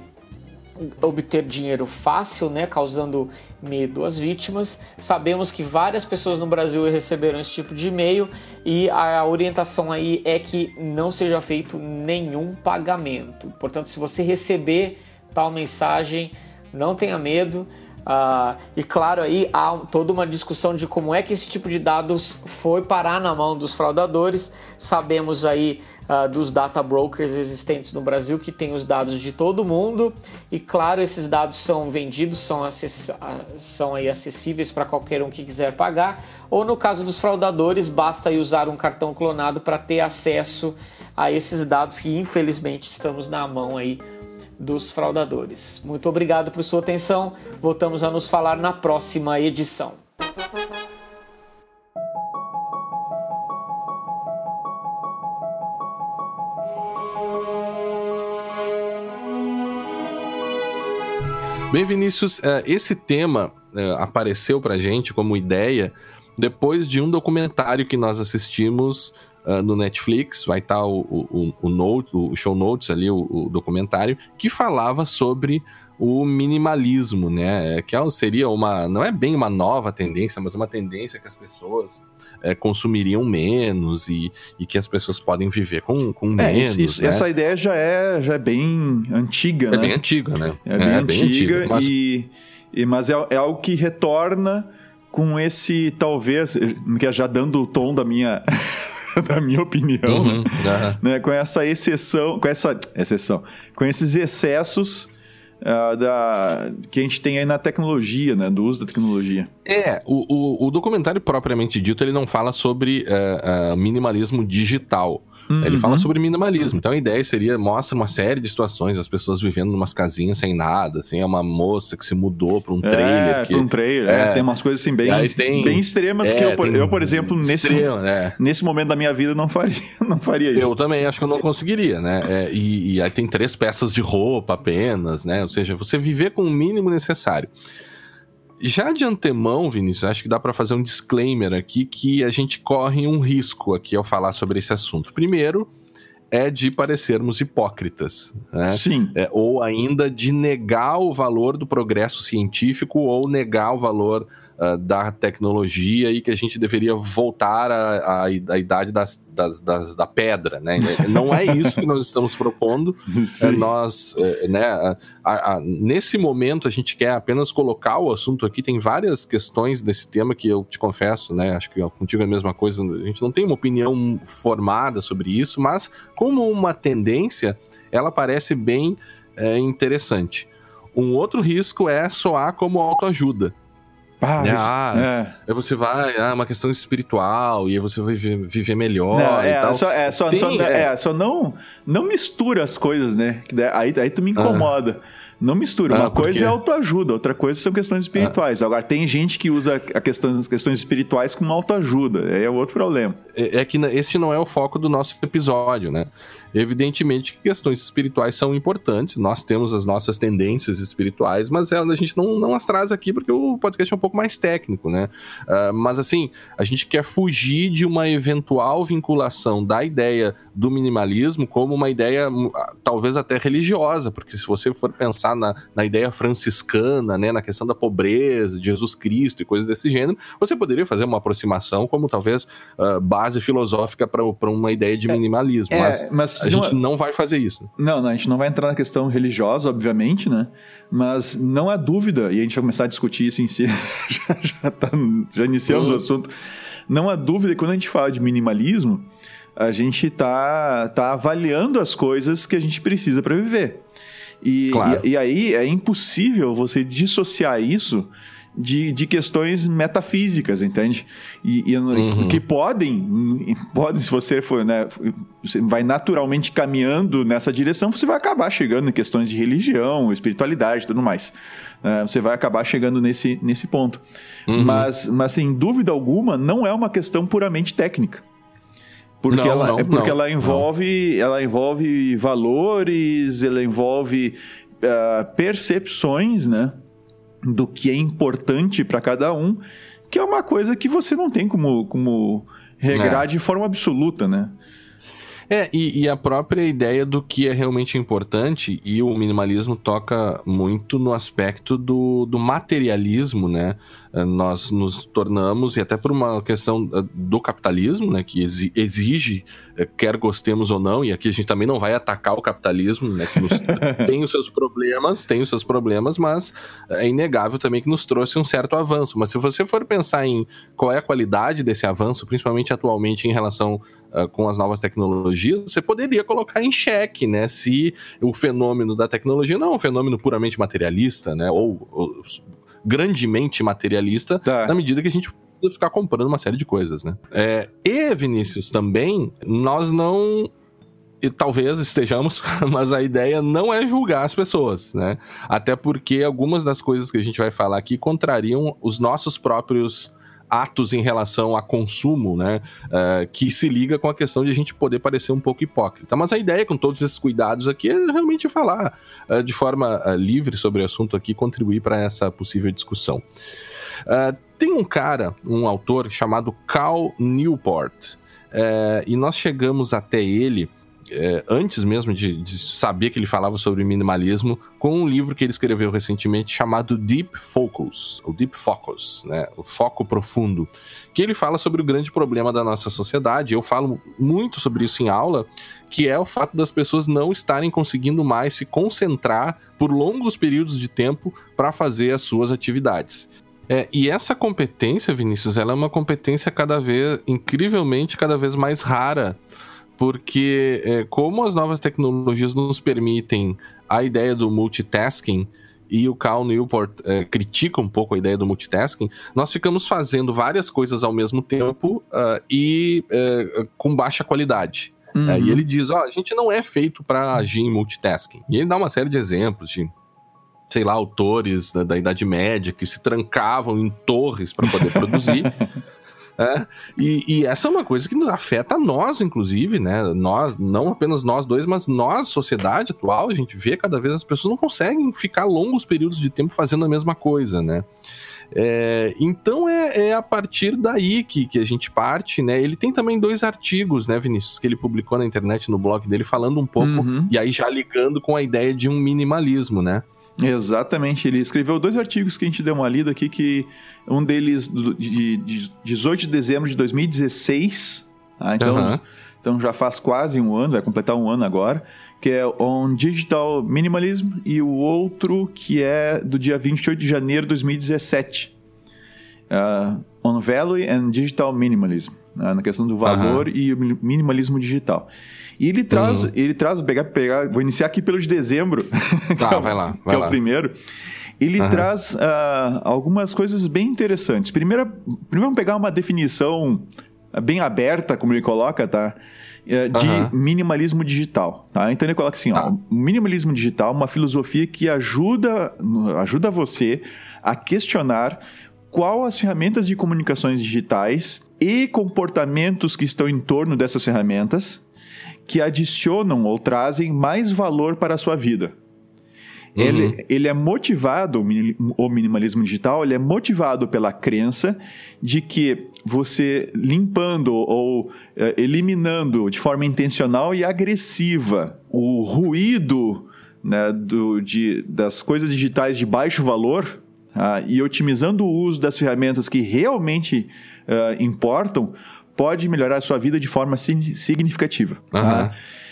obter dinheiro fácil, né, causando medo às vítimas. Sabemos que várias pessoas no Brasil receberam esse tipo de e-mail e a orientação aí é que não seja feito nenhum pagamento. Portanto, se você receber tal mensagem, não tenha medo. Uh, e claro, aí há toda uma discussão de como é que esse tipo de dados foi parar na mão dos fraudadores. Sabemos aí uh, dos data brokers existentes no Brasil que tem os dados de todo mundo e claro, esses dados são vendidos, são, acess são aí acessíveis para qualquer um que quiser pagar. Ou no caso dos fraudadores, basta usar um cartão clonado para ter acesso a esses dados que infelizmente estamos na mão aí dos fraudadores. Muito obrigado por sua atenção. Voltamos a nos falar na próxima edição. Bem, Vinícius, eh, esse tema eh, apareceu pra gente como ideia depois de um documentário que nós assistimos uh, no Netflix, vai estar tá o, o, o, note, o show notes ali, o, o, documentário, que falava sobre o minimalismo, né? É, que é seria uma. não é bem uma nova tendência, mas uma tendência que as pessoas é, consumiriam menos e, e que as pessoas podem viver com, com é, menos. Isso, né? Essa ideia já é, já é bem antiga, é né? bem antiga, né? É bem, é, antiga, bem antiga, mas... e, e mas é, é algo que retorna com esse talvez que é já dando o tom da minha da minha opinião, uhum, né? né? Com essa exceção, com essa exceção, com esses excessos uh, da, que a gente tem aí na tecnologia, né? Do uso da tecnologia. É, o, o, o documentário propriamente dito, ele não fala sobre uh, uh, minimalismo digital. Uhum. Ele fala sobre minimalismo. Então a ideia seria, mostra uma série de situações, as pessoas vivendo em umas casinhas sem nada, assim, é uma moça que se mudou para um trailer. É, que, pra um trailer, é, é, tem umas coisas assim bem, tem, bem extremas é, que eu, eu, por exemplo, nesse, extremo, né? nesse momento da minha vida não faria, não faria isso. Eu também acho que eu não conseguiria, né? É, e, e aí tem três peças de roupa apenas, né? Ou seja, você viver com o mínimo necessário. Já de antemão, Vinícius, acho que dá para fazer um disclaimer aqui que a gente corre um risco aqui ao falar sobre esse assunto. Primeiro, é de parecermos hipócritas. Né? Sim. É, ou ainda de negar o valor do progresso científico ou negar o valor uh, da tecnologia e que a gente deveria voltar à, idade das, das, das, da pedra, né? Não é isso que nós estamos propondo. É, nós, é, né, a, a, nesse momento a gente quer apenas colocar o assunto aqui. Tem várias questões desse tema que eu te confesso, né? Acho que contigo é a mesma coisa. A gente não tem uma opinião formada sobre isso, mas como uma tendência, ela parece bem é, interessante. Um outro risco é soar como autoajuda. Ah, né? ah é. você vai, ah, uma questão espiritual, e aí você vai viver melhor não, é, e tal. Só, é, só, Tem, só, é. é, só não, não mistura as coisas, né? Aí, aí tu me incomoda. Ah. Não mistura. Uma ah, coisa é autoajuda, outra coisa são questões espirituais. Ah. Agora, tem gente que usa a questão, as questões espirituais como autoajuda. Aí é outro problema. É, é que este não é o foco do nosso episódio, né? Evidentemente que questões espirituais são importantes, nós temos as nossas tendências espirituais, mas a gente não, não as traz aqui porque o podcast é um pouco mais técnico, né? Uh, mas assim, a gente quer fugir de uma eventual vinculação da ideia do minimalismo como uma ideia hum, ah, talvez até religiosa, porque se você for pensar na, na ideia franciscana, né, na questão da pobreza, de Jesus Cristo e coisas desse gênero, você poderia fazer uma aproximação como talvez uh, base filosófica para uma ideia de é, minimalismo. É, mas, mas a gente não vai fazer isso. Não, não, a gente não vai entrar na questão religiosa, obviamente, né? Mas não há dúvida, e a gente vai começar a discutir isso em si, já, já, tá, já iniciamos uhum. o assunto. não há dúvida que quando a gente fala de minimalismo, a gente está tá avaliando as coisas que a gente precisa para viver. E, claro. e, e, aí é impossível você dissociar isso de, de questões metafísicas, entende? E, e uhum. que podem, podem, se você for, né, você vai naturalmente caminhando nessa direção, você vai acabar chegando em questões de religião, espiritualidade e tudo mais. É, você vai acabar chegando nesse, nesse ponto. Uhum. Mas, mas, sem dúvida alguma, não é uma questão puramente técnica. Porque, não, ela, não, é porque não, ela envolve ela envolve valores, ela envolve uh, percepções, né? Do que é importante para cada um, que é uma coisa que você não tem como, como regrar é. de forma absoluta, né? É, e, e, a própria ideia do que é realmente importante, e o minimalismo toca muito no aspecto do, do materialismo, né? Eh, nós nos tornamos, e até por uma questão eh, do capitalismo, né? Que exige, eh, quer gostemos ou não, e aqui a gente também não vai atacar o capitalismo, né? Que nos, tem os seus problemas, tem os seus problemas, mas é inegável também que nos trouxe um certo avanço. Mas se você for pensar em qual é a qualidade desse avanço, principalmente atualmente em relação uh, com as novas tecnologias, você poderia colocar em xeque, né, se o fenômeno da tecnologia não é um fenômeno puramente materialista, né, ou, ou grandemente materialista, tá. na medida que a gente precisa ficar comprando uma série de coisas, né. É, e, Vinícius, também, nós não e talvez estejamos, mas a ideia não é julgar as pessoas, né? Até porque algumas das coisas que a gente vai falar aqui contrariam os nossos próprios atos em relação a consumo, né? Uh, que se liga com a questão de a gente poder parecer um pouco hipócrita. Mas a ideia, com todos esses cuidados aqui, é realmente falar uh, de forma uh, livre sobre o assunto aqui, contribuir para essa possível discussão. tem um cara, um autor chamado Cal Newport, e nós chegamos até ele é, antes mesmo de, de, saber que ele falava sobre minimalismo, com um livro que ele escreveu recentemente chamado Deep Focus, ou Deep Focus, né? O foco profundo, que ele fala sobre o grande problema da nossa sociedade. Eu falo muito sobre isso em aula, que é o fato das pessoas não estarem conseguindo mais se concentrar por longos períodos de tempo para fazer as suas atividades. É, e essa competência, Vinícius, ela é uma competência cada vez, incrivelmente, cada vez mais rara porque é, como as novas tecnologias nos permitem a ideia do multitasking e o Cal Newport é, critica um pouco a ideia do multitasking, nós ficamos fazendo várias coisas ao mesmo tempo uh, e uh, com baixa qualidade. Uhum. Uh, e ele diz: ó, oh, a gente não é feito para agir em multitasking. E ele dá uma série de exemplos de sei lá, autores da, da Idade Média que se trancavam em torres para poder produzir. É, e, e, essa é uma coisa que afeta nós, inclusive, né? Nós, não apenas nós dois, mas nós, sociedade atual, a gente vê cada vez as pessoas não conseguem ficar longos períodos de tempo fazendo a mesma coisa, né? É, então é, é, a partir daí que, que a gente parte, né? Ele tem também dois artigos, né, Vinícius, que ele publicou na internet, no blog dele, falando um pouco, uhum. e aí já ligando com a ideia de um minimalismo, né? Exatamente, ele escreveu dois artigos que a gente deu uma lida aqui, que um deles de, de 18 de dezembro de 2016, ah, então, uhum. então já faz quase um ano, vai completar um ano agora, que é On Digital Minimalism, e o outro que é do dia 28 de janeiro de 2017, uh, On Value and Digital Minimalism, uh, na questão do valor uhum. e o minimalismo digital. E ele traz, uhum. ele traz, pegar, pegar, vou iniciar aqui pelo de dezembro. Tá, é vai lá. Vai que lá. é o primeiro. Ele uhum. traz uh, algumas coisas bem interessantes. Primeiro, primeiro vamos pegar uma definição bem aberta, como ele coloca, tá? Eh, de uhum. minimalismo digital, tá? Então ele coloca assim, ó, tá. minimalismo digital, uma filosofia que ajuda, ajuda você a questionar qual as ferramentas de comunicações digitais e comportamentos que estão em torno dessas ferramentas que adicionam ou trazem mais valor para a sua vida. Uhum. Ele, ele é motivado, o minimalismo digital, ele é motivado pela crença de que você limpando ou é, eliminando de forma intencional e agressiva o ruído né, do, de, das coisas digitais de baixo valor ah, e otimizando o uso das ferramentas que realmente uh, importam, pode melhorar a sua vida de forma significativa. Uhum. Tá?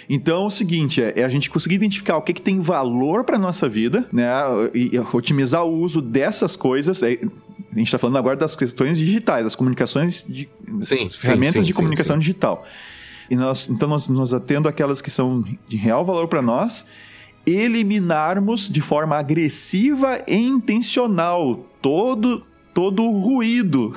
Então, o seguinte, é, é, a gente conseguir identificar o que, que tem valor para nossa vida, né? E, e, otimizar o uso dessas coisas. É, a gente está falando agora das questões digitais, das comunicações, de, sim, ferramentas sim, sim, de comunicação digital. E nós, então, nós, nós atendo aquelas que são de real valor para nós, eliminarmos de forma agressiva e intencional todo todo o ruído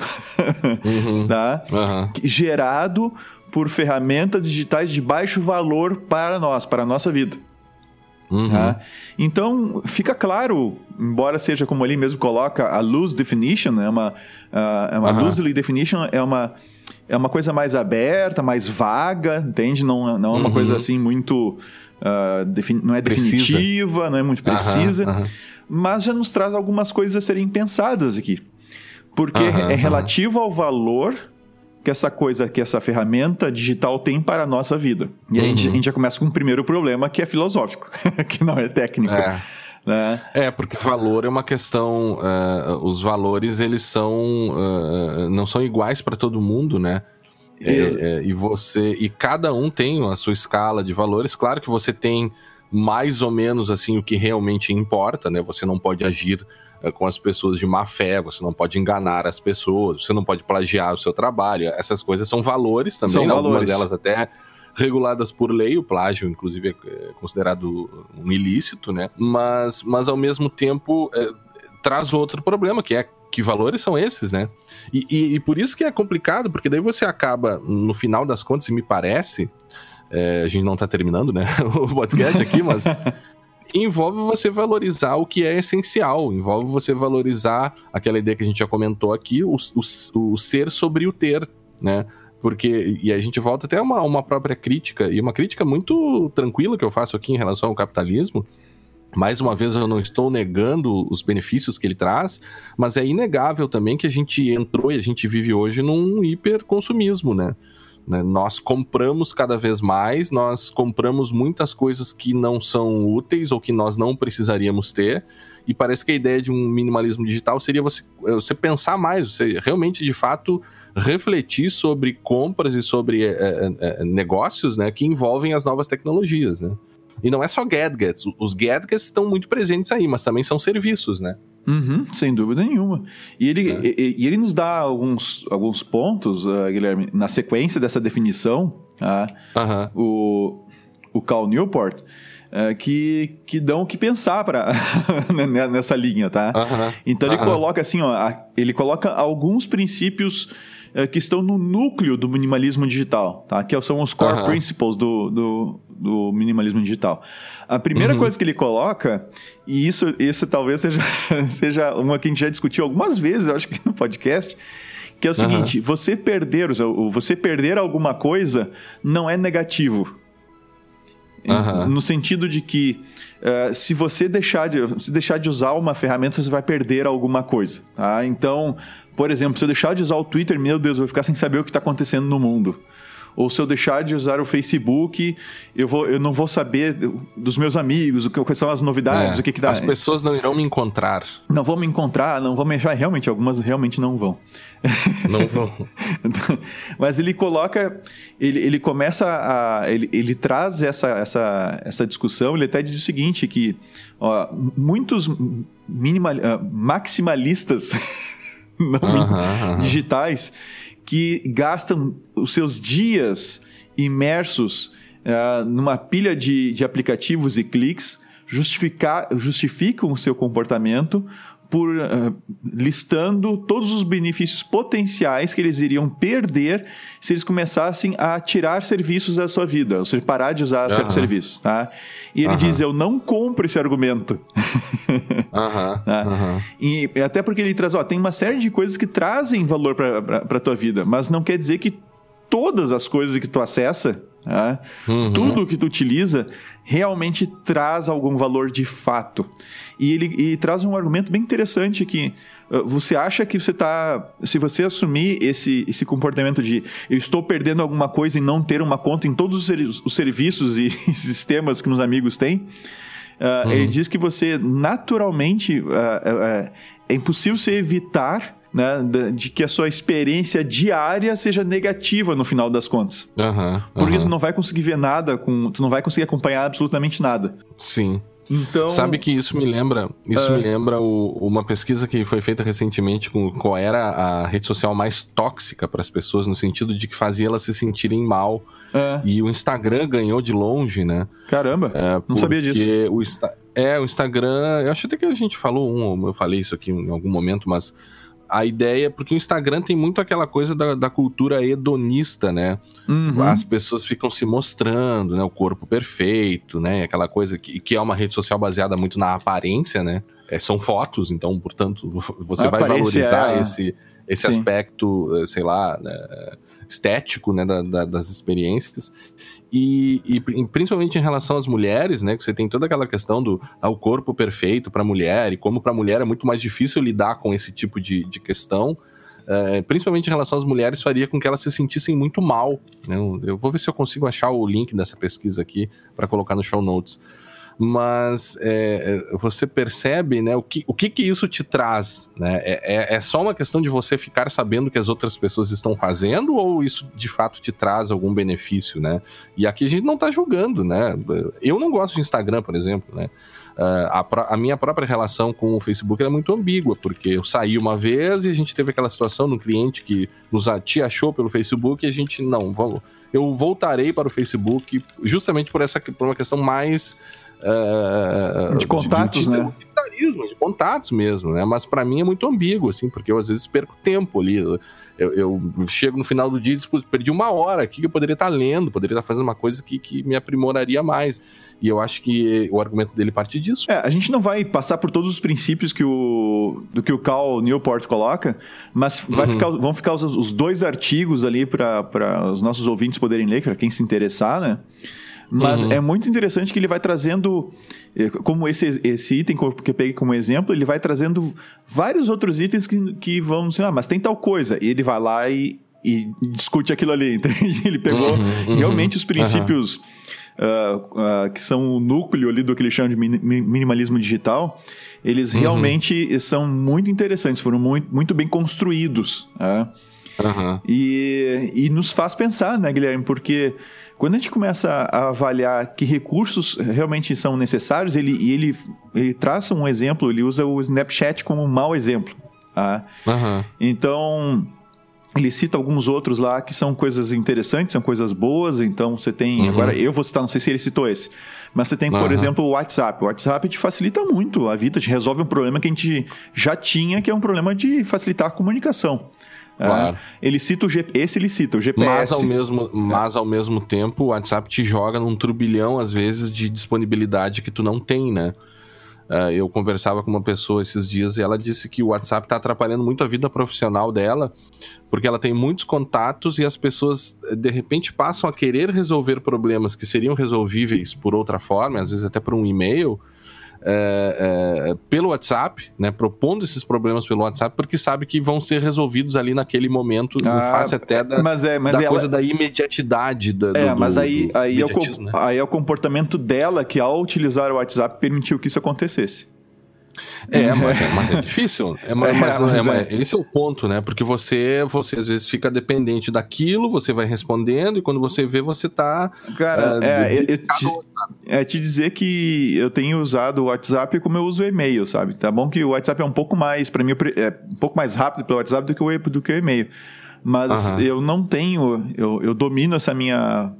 uhum, tá? Uhum. gerado por ferramentas digitais de baixo valor para nós, para a nossa vida. Uhum. Tá? Então, fica claro, embora seja como ali mesmo coloca a loose definition, é uma, é uma uhum. loosely definition, é uma, é uma coisa mais aberta, mais vaga, entende? Não, não é uma uhum. coisa assim muito. Uh, não é definitiva, precisa. não é muito precisa, mas já nos traz algumas coisas a serem pensadas aqui. Porque é relativo ao valor que essa coisa, que essa ferramenta digital tem para a nossa vida. E uhum. aí a gente, a gente, já começa com o primeiro problema, que é filosófico, que não é técnico. É. Né? É, porque valor é uma questão. Uh, os valores, eles são. Uh, não são iguais para todo mundo, né? É, é, e você. E cada um tem a sua escala de valores. Claro que você tem mais ou menos assim o que realmente importa, né? Você não pode agir com as pessoas de má fé, você não pode enganar as pessoas, você não pode plagiar o seu trabalho. Essas coisas são valores também, são né? algumas delas até reguladas por lei, o plágio, inclusive, é considerado um ilícito, né? Mas, mas ao mesmo tempo, é, traz outro problema, que é que valores são esses, né? E, e, e, por isso que é complicado, porque daí você acaba, no final das contas, me parece, é, a gente não tá terminando, né, o podcast aqui, mas envolve você valorizar o que é essencial, envolve você valorizar aquela ideia que a gente já comentou aqui, o, o, o ser sobre o ter, né? Porque, e a gente volta até uma, uma própria crítica, e uma crítica muito tranquila que eu faço aqui em relação ao capitalismo. Mais uma vez, eu não estou negando os benefícios que ele traz, mas é inegável também que a gente entrou e a gente vive hoje num hiperconsumismo, né? Né? Nós compramos cada vez mais, nós compramos muitas coisas que não são úteis ou que nós não precisaríamos ter, e parece que a ideia de um minimalismo digital seria você, eh, você pensar mais, você realmente de fato refletir sobre compras e sobre é, é, negócios né, que envolvem as novas tecnologias. Né? E não é só gadgets, os gadgets estão muito presentes aí, mas também são serviços, né? Uhum, sem dúvida nenhuma. E ele, é. e, e, ele nos dá alguns, alguns pontos, uh, Guilherme, na sequência dessa definição, uh, o, o Cal Newport, uh, que, que dão o que pensar pra, nessa linha, tá? Então ele coloca assim, ó, ele coloca alguns princípios que estão no núcleo do minimalismo digital, tá? Que são os core principles do, do, do minimalismo digital. A primeira uhum. coisa que ele coloca, e isso, isso talvez seja, seja uma que a gente já discutiu algumas vezes, eu acho que no podcast, que é o seguinte: uhum. você perder, você perder alguma coisa não é negativo. Uhum. No sentido de que uh, se você deixar de, se deixar de usar uma ferramenta, você vai perder alguma coisa. Tá? Então, por exemplo, se eu deixar de usar o Twitter, meu Deus, eu vou ficar sem saber o que está acontecendo no mundo ou se eu deixar de usar o Facebook, eu, vou, eu não vou saber dos meus amigos, o que, quais são as novidades, é, o que, que dá. As pessoas não irão me encontrar. Não vão me encontrar, não vão me achar. Realmente, algumas realmente não vão. Não vão. Mas ele coloca, ele, ele começa a. Ele, ele traz essa, essa, essa discussão, ele até diz o seguinte: que ó, muitos minimal, uh, maximalistas não uh -huh, uh -huh. digitais que gastam os seus dias imersos uh, numa pilha de, de aplicativos e cliques, justificar, justificam o seu comportamento por uh, listando todos os benefícios potenciais que eles iriam perder se eles começassem a tirar serviços da sua vida, ou seja, parar de usar uhum. certos serviços, tá? E ele uhum. diz, eu não compro esse argumento. Uhum. tá? E até porque ele traz, ó, tem uma série de coisas que trazem valor para a tua vida, mas não quer dizer que todas as coisas que tu acessa Tá? Uhum. Tudo que tu utiliza realmente traz algum valor de fato. E ele e traz um argumento bem interessante que uh, você acha que você está. Se você assumir esse, esse comportamento de eu estou perdendo alguma coisa e não ter uma conta em todos os, os serviços e sistemas que meus amigos têm, uh, uhum. ele diz que você naturalmente uh, é impossível você evitar né, de que a sua experiência diária seja negativa no final das contas. Uhum, Porque tu não vai conseguir ver nada, com, tu não vai conseguir acompanhar absolutamente nada. Sim. Então, Sabe que isso me lembra, isso uh, me lembra o, uma pesquisa que foi feita recentemente com qual era a rede social mais tóxica para as pessoas no sentido de que fazia elas se sentirem mal. Uh, e o Instagram ganhou de longe, né? Caramba, é, não sabia disso. O é, o Instagram, eu acho até que a gente falou um, eu falei isso aqui em algum momento, mas a ideia, porque o Instagram tem muito aquela coisa da, da cultura hedonista, né? Uhum. As pessoas ficam se mostrando, né? O corpo perfeito, né? Aquela coisa que, que é uma rede social baseada muito na aparência, né? É, são fotos, então, portanto, você a vai valorizar é... esse, esse aspecto, eh, sei lá, né? estético, né, da, da, das experiências. E, e, principalmente em relação às mulheres, né, que você tem toda aquela questão do ah, o corpo perfeito para a mulher e como para a mulher é muito mais difícil lidar com esse tipo de, de questão. É, principalmente em relação às mulheres, faria com que elas se sentissem muito mal. Né? Eu vou ver se eu consigo achar o link dessa pesquisa aqui para colocar no show notes mas é, é, você percebe né, o, que, o que, que isso te traz. Né? É, é, é, só uma questão de você ficar sabendo que as outras pessoas estão fazendo ou isso de fato te traz algum benefício, né? E aqui a gente não está julgando, né? Eu não gosto de Instagram, por exemplo, né? Uh, a, a, minha própria relação com o Facebook é muito ambígua, porque eu saí uma vez e a gente teve aquela situação no cliente que nos te achou pelo Facebook e a gente, não, vamos, eu voltarei para o Facebook justamente por essa por uma questão mais Uh, de contatos, de, de, né? De contatos mesmo, né? Mas para mim é muito ambíguo, assim, porque eu às vezes perco tempo ali. Eu, eu chego no final do dia e perdi uma hora aqui que eu poderia estar tá lendo, poderia estar tá fazendo uma coisa que, que me aprimoraria mais. E eu acho que o argumento dele parte disso. É, a gente não vai passar por todos os princípios que o, do que o Cal Newport coloca, mas vai uhum. ficar, vão ficar os, os dois artigos ali para os nossos ouvintes poderem ler, para quem se interessar, né? Mas uhum. é muito interessante que ele vai trazendo, eh, como esse, esse item que eu peguei como exemplo, ele vai trazendo vários outros itens que, que vão dizer, ah, mas tem tal coisa. E ele vai lá e, e discute aquilo ali, entende? Ele pegou uhum, uhum, realmente os princípios uh, uh, que são o núcleo ali do que ele chama de minimalismo digital, eles uhum. realmente são muito interessantes, foram muito, muito bem construídos. Uh, e, e nos faz pensar, né, Guilherme? Porque quando a gente começa a avaliar que recursos realmente são necessários, ele, ele, ele traça um exemplo, ele usa o Snapchat como um mau exemplo. Tá? Uhum. Então, ele cita alguns outros lá que são coisas interessantes, são coisas boas. Então, você tem. Uhum. Agora, eu vou citar, não sei se ele citou esse. Mas você tem, por uhum. exemplo, o WhatsApp. O WhatsApp te facilita muito a vida, te resolve um problema que a gente já tinha, que é um problema de facilitar a comunicação. Claro. ele cita o G... Esse ele cita, o GPS. Mas ao, mesmo, mas ao mesmo tempo, o WhatsApp te joga num turbilhão, às vezes, de disponibilidade que tu não tem, né? Uh, eu conversava com uma pessoa esses dias e ela disse que o WhatsApp está atrapalhando muito a vida profissional dela, porque ela tem muitos contatos e as pessoas de repente passam a querer resolver problemas que seriam resolvíveis por outra forma, às vezes até por um e-mail, é, é, pelo WhatsApp, né, propondo esses problemas pelo WhatsApp, porque sabe que vão ser resolvidos ali naquele momento, ah, face até da, mas é, mas da ela... coisa da imediatidade. Da, é, do, mas aí, aí, é o, né? aí é o comportamento dela que, ao utilizar o WhatsApp, permitiu que isso acontecesse. É, mas é, mas é difícil. É, mas, é, mas é, é, esse é o ponto, né? Porque você, você às vezes fica dependente daquilo, você vai respondendo, e quando você vê, você tá. Cara, uh, é, de, te, é te dizer que eu tenho usado o WhatsApp como eu uso o e-mail, sabe? Tá bom que o WhatsApp é um pouco mais, para mim, é um pouco mais rápido pelo WhatsApp do que o, do que o e-mail. Mas uhum. eu não tenho, eu, eu domino essa minha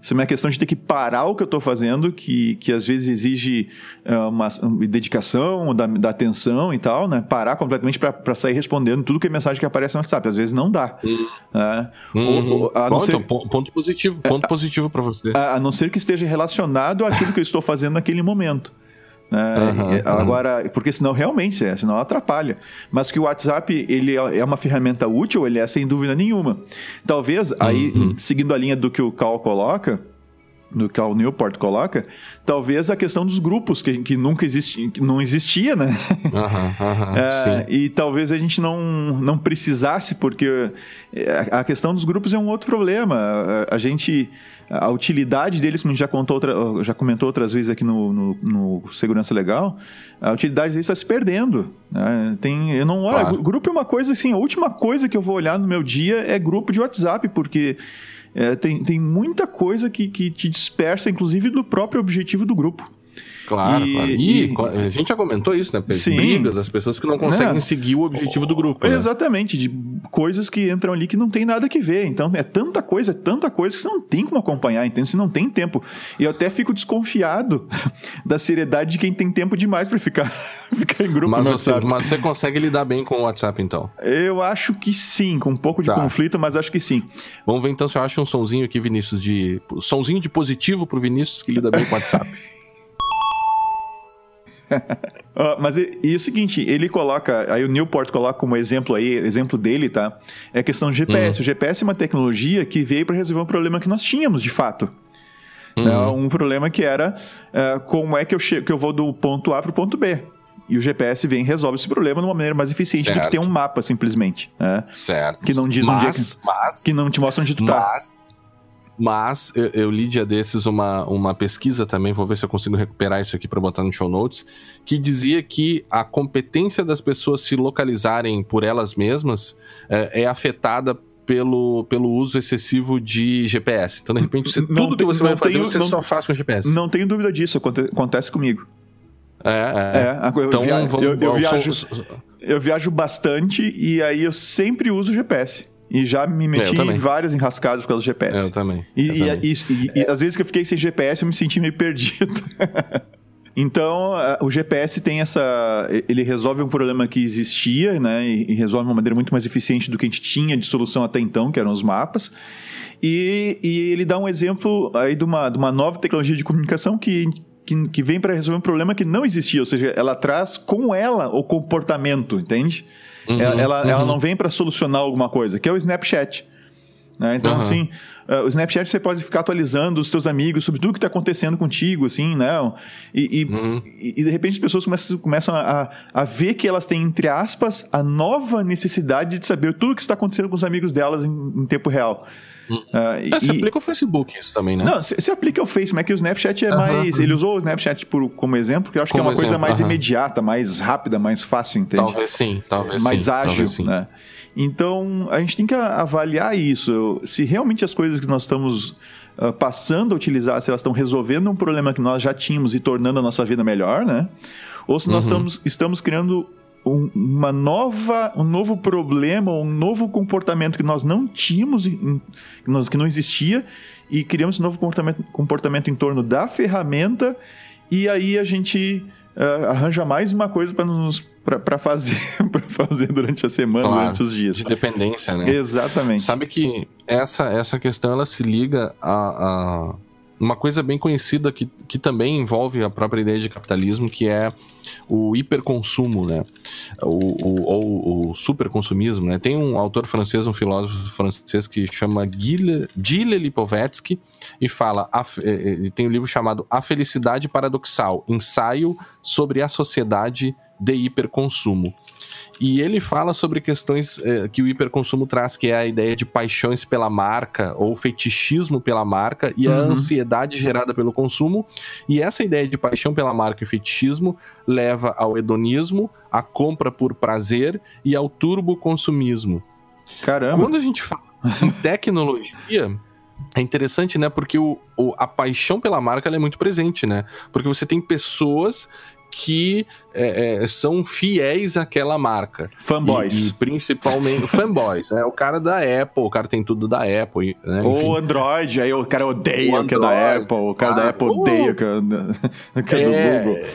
isso é uma questão de ter que parar o que eu estou fazendo, que, que às vezes exige uh, uma, uma, dedicação, da, da, atenção e tal, né? Parar completamente para sair respondendo tudo que é mensagem que aparece no WhatsApp. Às vezes não dá. Uhum. Né? Uhum. Ou, ou, Bom, ser... então, ponto positivo, ponto é, positivo para você. A, a não ser que esteja relacionado àquilo que eu estou fazendo naquele momento. Uhum, Agora, uhum. porque senão realmente, é, senão atrapalha. Mas que o WhatsApp ele é, é uma ferramenta útil, ele é sem dúvida nenhuma. Talvez, aí, uhum. seguindo a linha do que o Cal coloca, do que o Newport coloca, talvez a questão dos grupos, que, que nunca existia, que não existia, né? Uhum, é, e talvez a gente não, não precisasse, porque a questão dos grupos é um outro problema. A, a gente a utilidade deles, como a gente já, contou outra, já comentou outras vezes aqui no, no, no Segurança Legal, a utilidade deles está se perdendo. Né? Tem, eu não olho, claro. grupo é uma coisa assim, a última coisa que eu vou olhar no meu dia é grupo de WhatsApp, porque é, tem, tem muita coisa que, que te dispersa, inclusive do próprio objetivo do grupo. Claro, E- claro. E, a gente já comentou isso, né? Sim. Brigas, as pessoas que não conseguem Né? seguir o objetivo do grupo. né? Exatamente, de coisas que entram ali que não tem nada que ver. Então é tanta coisa, é tanta coisa que você não tem como acompanhar, entende? Você não tem tempo. E eu até fico desconfiado da seriedade de quem tem tempo demais pra ficar, ficar em grupo Mas no você, mas você consegue lidar bem com o WhatsApp, então. Eu acho que sim, com um pouco de Tá. conflito, mas acho que sim. Vamos ver então se eu acho um sonzinho aqui, Vinícius, de. Sonzinho de positivo pro Vinícius que lida bem com o WhatsApp. Ah, mas e, e o seguinte, ele coloca, aí o Newport coloca como exemplo aí, exemplo dele, tá? É a questão do GPS. O GPS é uma tecnologia que veio para resolver um problema que nós tínhamos, de fato. Né? Um problema que era ah, como é que eu, chego, que eu vou do ponto A para o ponto B. E o GPS vem e resolve esse problema de uma maneira mais eficiente do que Certo. ter um mapa, simplesmente. Né? certo. Que não diz mas, onde é que- Mas, Que não te mostra onde tu tá. Mas, eu, eu li dia desses uma, uma pesquisa também, vou ver se eu consigo recuperar isso aqui para botar no show notes, que dizia que a competência das pessoas se localizarem por elas mesmas é, é afetada pelo, pelo uso excessivo de GPS. Então, de repente, você- tudo que tem- você não vai fazer, tenho- você não- só faz com GPS. Não tenho dúvida disso, aconte- acontece comigo. É, é. É, eu, Então, via- vamos, eu- eu vamos- viajo, eu viajo bastante e aí eu sempre uso GPS. E já me meti também. em vários enrascados por causa do GPS. eu também. E, eu e- também. e- e- às vezes que eu fiquei sem GPS, eu me senti meio perdido. então, o GPS tem essa. Ele resolve um problema que existia, né? E, e resolve de uma maneira muito mais eficiente do que a gente tinha de solução até então, que eram os mapas. E, e ele dá um exemplo aí de uma, de uma nova tecnologia de comunicação que. Que, que vem para resolver um problema que não existia, ou seja, ela traz com ela o comportamento, entende? Uhum, ela, ela, ela uhum. não vem para solucionar alguma coisa, que é o Snapchat. né? Então, Aham. assim, uh, o Snapchat você pode ficar atualizando os seus amigos sobre tudo que está acontecendo contigo, assim, né? E, e, Uhum. e- de repente as pessoas começam, começam a, a ver que elas têm, entre aspas, a nova necessidade de saber tudo o que está acontecendo com os amigos delas em, em tempo real. Uh, e- É, se e- aplica o Facebook isso também, né? não, se, se aplica ao Face, mas é que o Snapchat é mais. Ele usou o Snapchat por, como exemplo, porque eu acho que é Como uma coisa exemplo, mais aham. imediata, mais rápida, mais fácil, entende? Talvez sim, talvez mais sim. ágil, talvez sim. né? Então, a gente tem que a- avaliar isso. Se realmente as coisas que nós estamos ah, passando a utilizar, se elas estão resolvendo um problema que nós já tínhamos e tornando a nossa vida melhor, né? Ou se nós Uhum. estamos, estamos criando uma nova, um novo problema, um novo comportamento que nós não tínhamos, que, nós, que não existia, e criamos esse novo comportamento, comportamento em torno da ferramenta, e aí a gente ah, arranja mais uma coisa para nos para fazer para fazer durante a semana, Claro, durante os dias. De dependência, né? Exatamente. Sabe que essa, essa questão ela se liga a, a uma coisa bem conhecida que, que também envolve a própria ideia de capitalismo, que é o hiperconsumo, né? O, ou o superconsumismo, né? Tem um autor francês, um filósofo francês que chama Gilles, Lipovetsky e fala, a, fe- eh, ele tem um livro chamado A Felicidade Paradoxal, ensaio sobre a sociedade de hiperconsumo. E ele fala sobre questões eh, que o hiperconsumo traz, que é a ideia de paixões pela marca ou fetichismo pela marca e a Uhum. ansiedade gerada pelo consumo. E essa ideia de paixão pela marca e fetichismo leva ao hedonismo, à compra por prazer e ao turboconsumismo. Caramba. Quando a gente fala em tecnologia, é interessante, né? Porque o, o- a paixão pela marca é muito presente, né? Porque você tem pessoas que é, é, são fiéis àquela marca. Fanboys. E, e principalmente fanboys, né? O cara da Apple, o cara tem tudo da Apple, né? Ou Android, aí o cara odeia O o que é da Android, Apple, o cara da claro. Apple odeia o que é, que é do É, Google.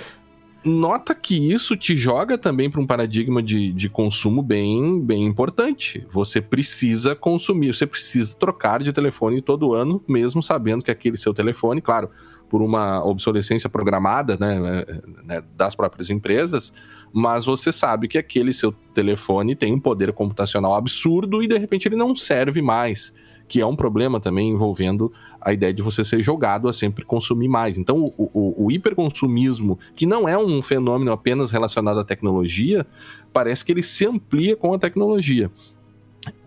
Nota que isso te joga também para um paradigma de, de consumo bem, bem importante. Você precisa consumir, você precisa trocar de telefone todo ano, mesmo sabendo que aquele seu telefone, claro, por uma obsolescência programada né, né, das próprias empresas, mas você sabe que aquele seu telefone tem um poder computacional absurdo e de repente ele não serve mais, que é um problema também envolvendo a ideia de você ser jogado a sempre consumir mais. Então, o, o, o hiperconsumismo, que não é um fenômeno apenas relacionado à tecnologia, parece que ele se amplia com a tecnologia.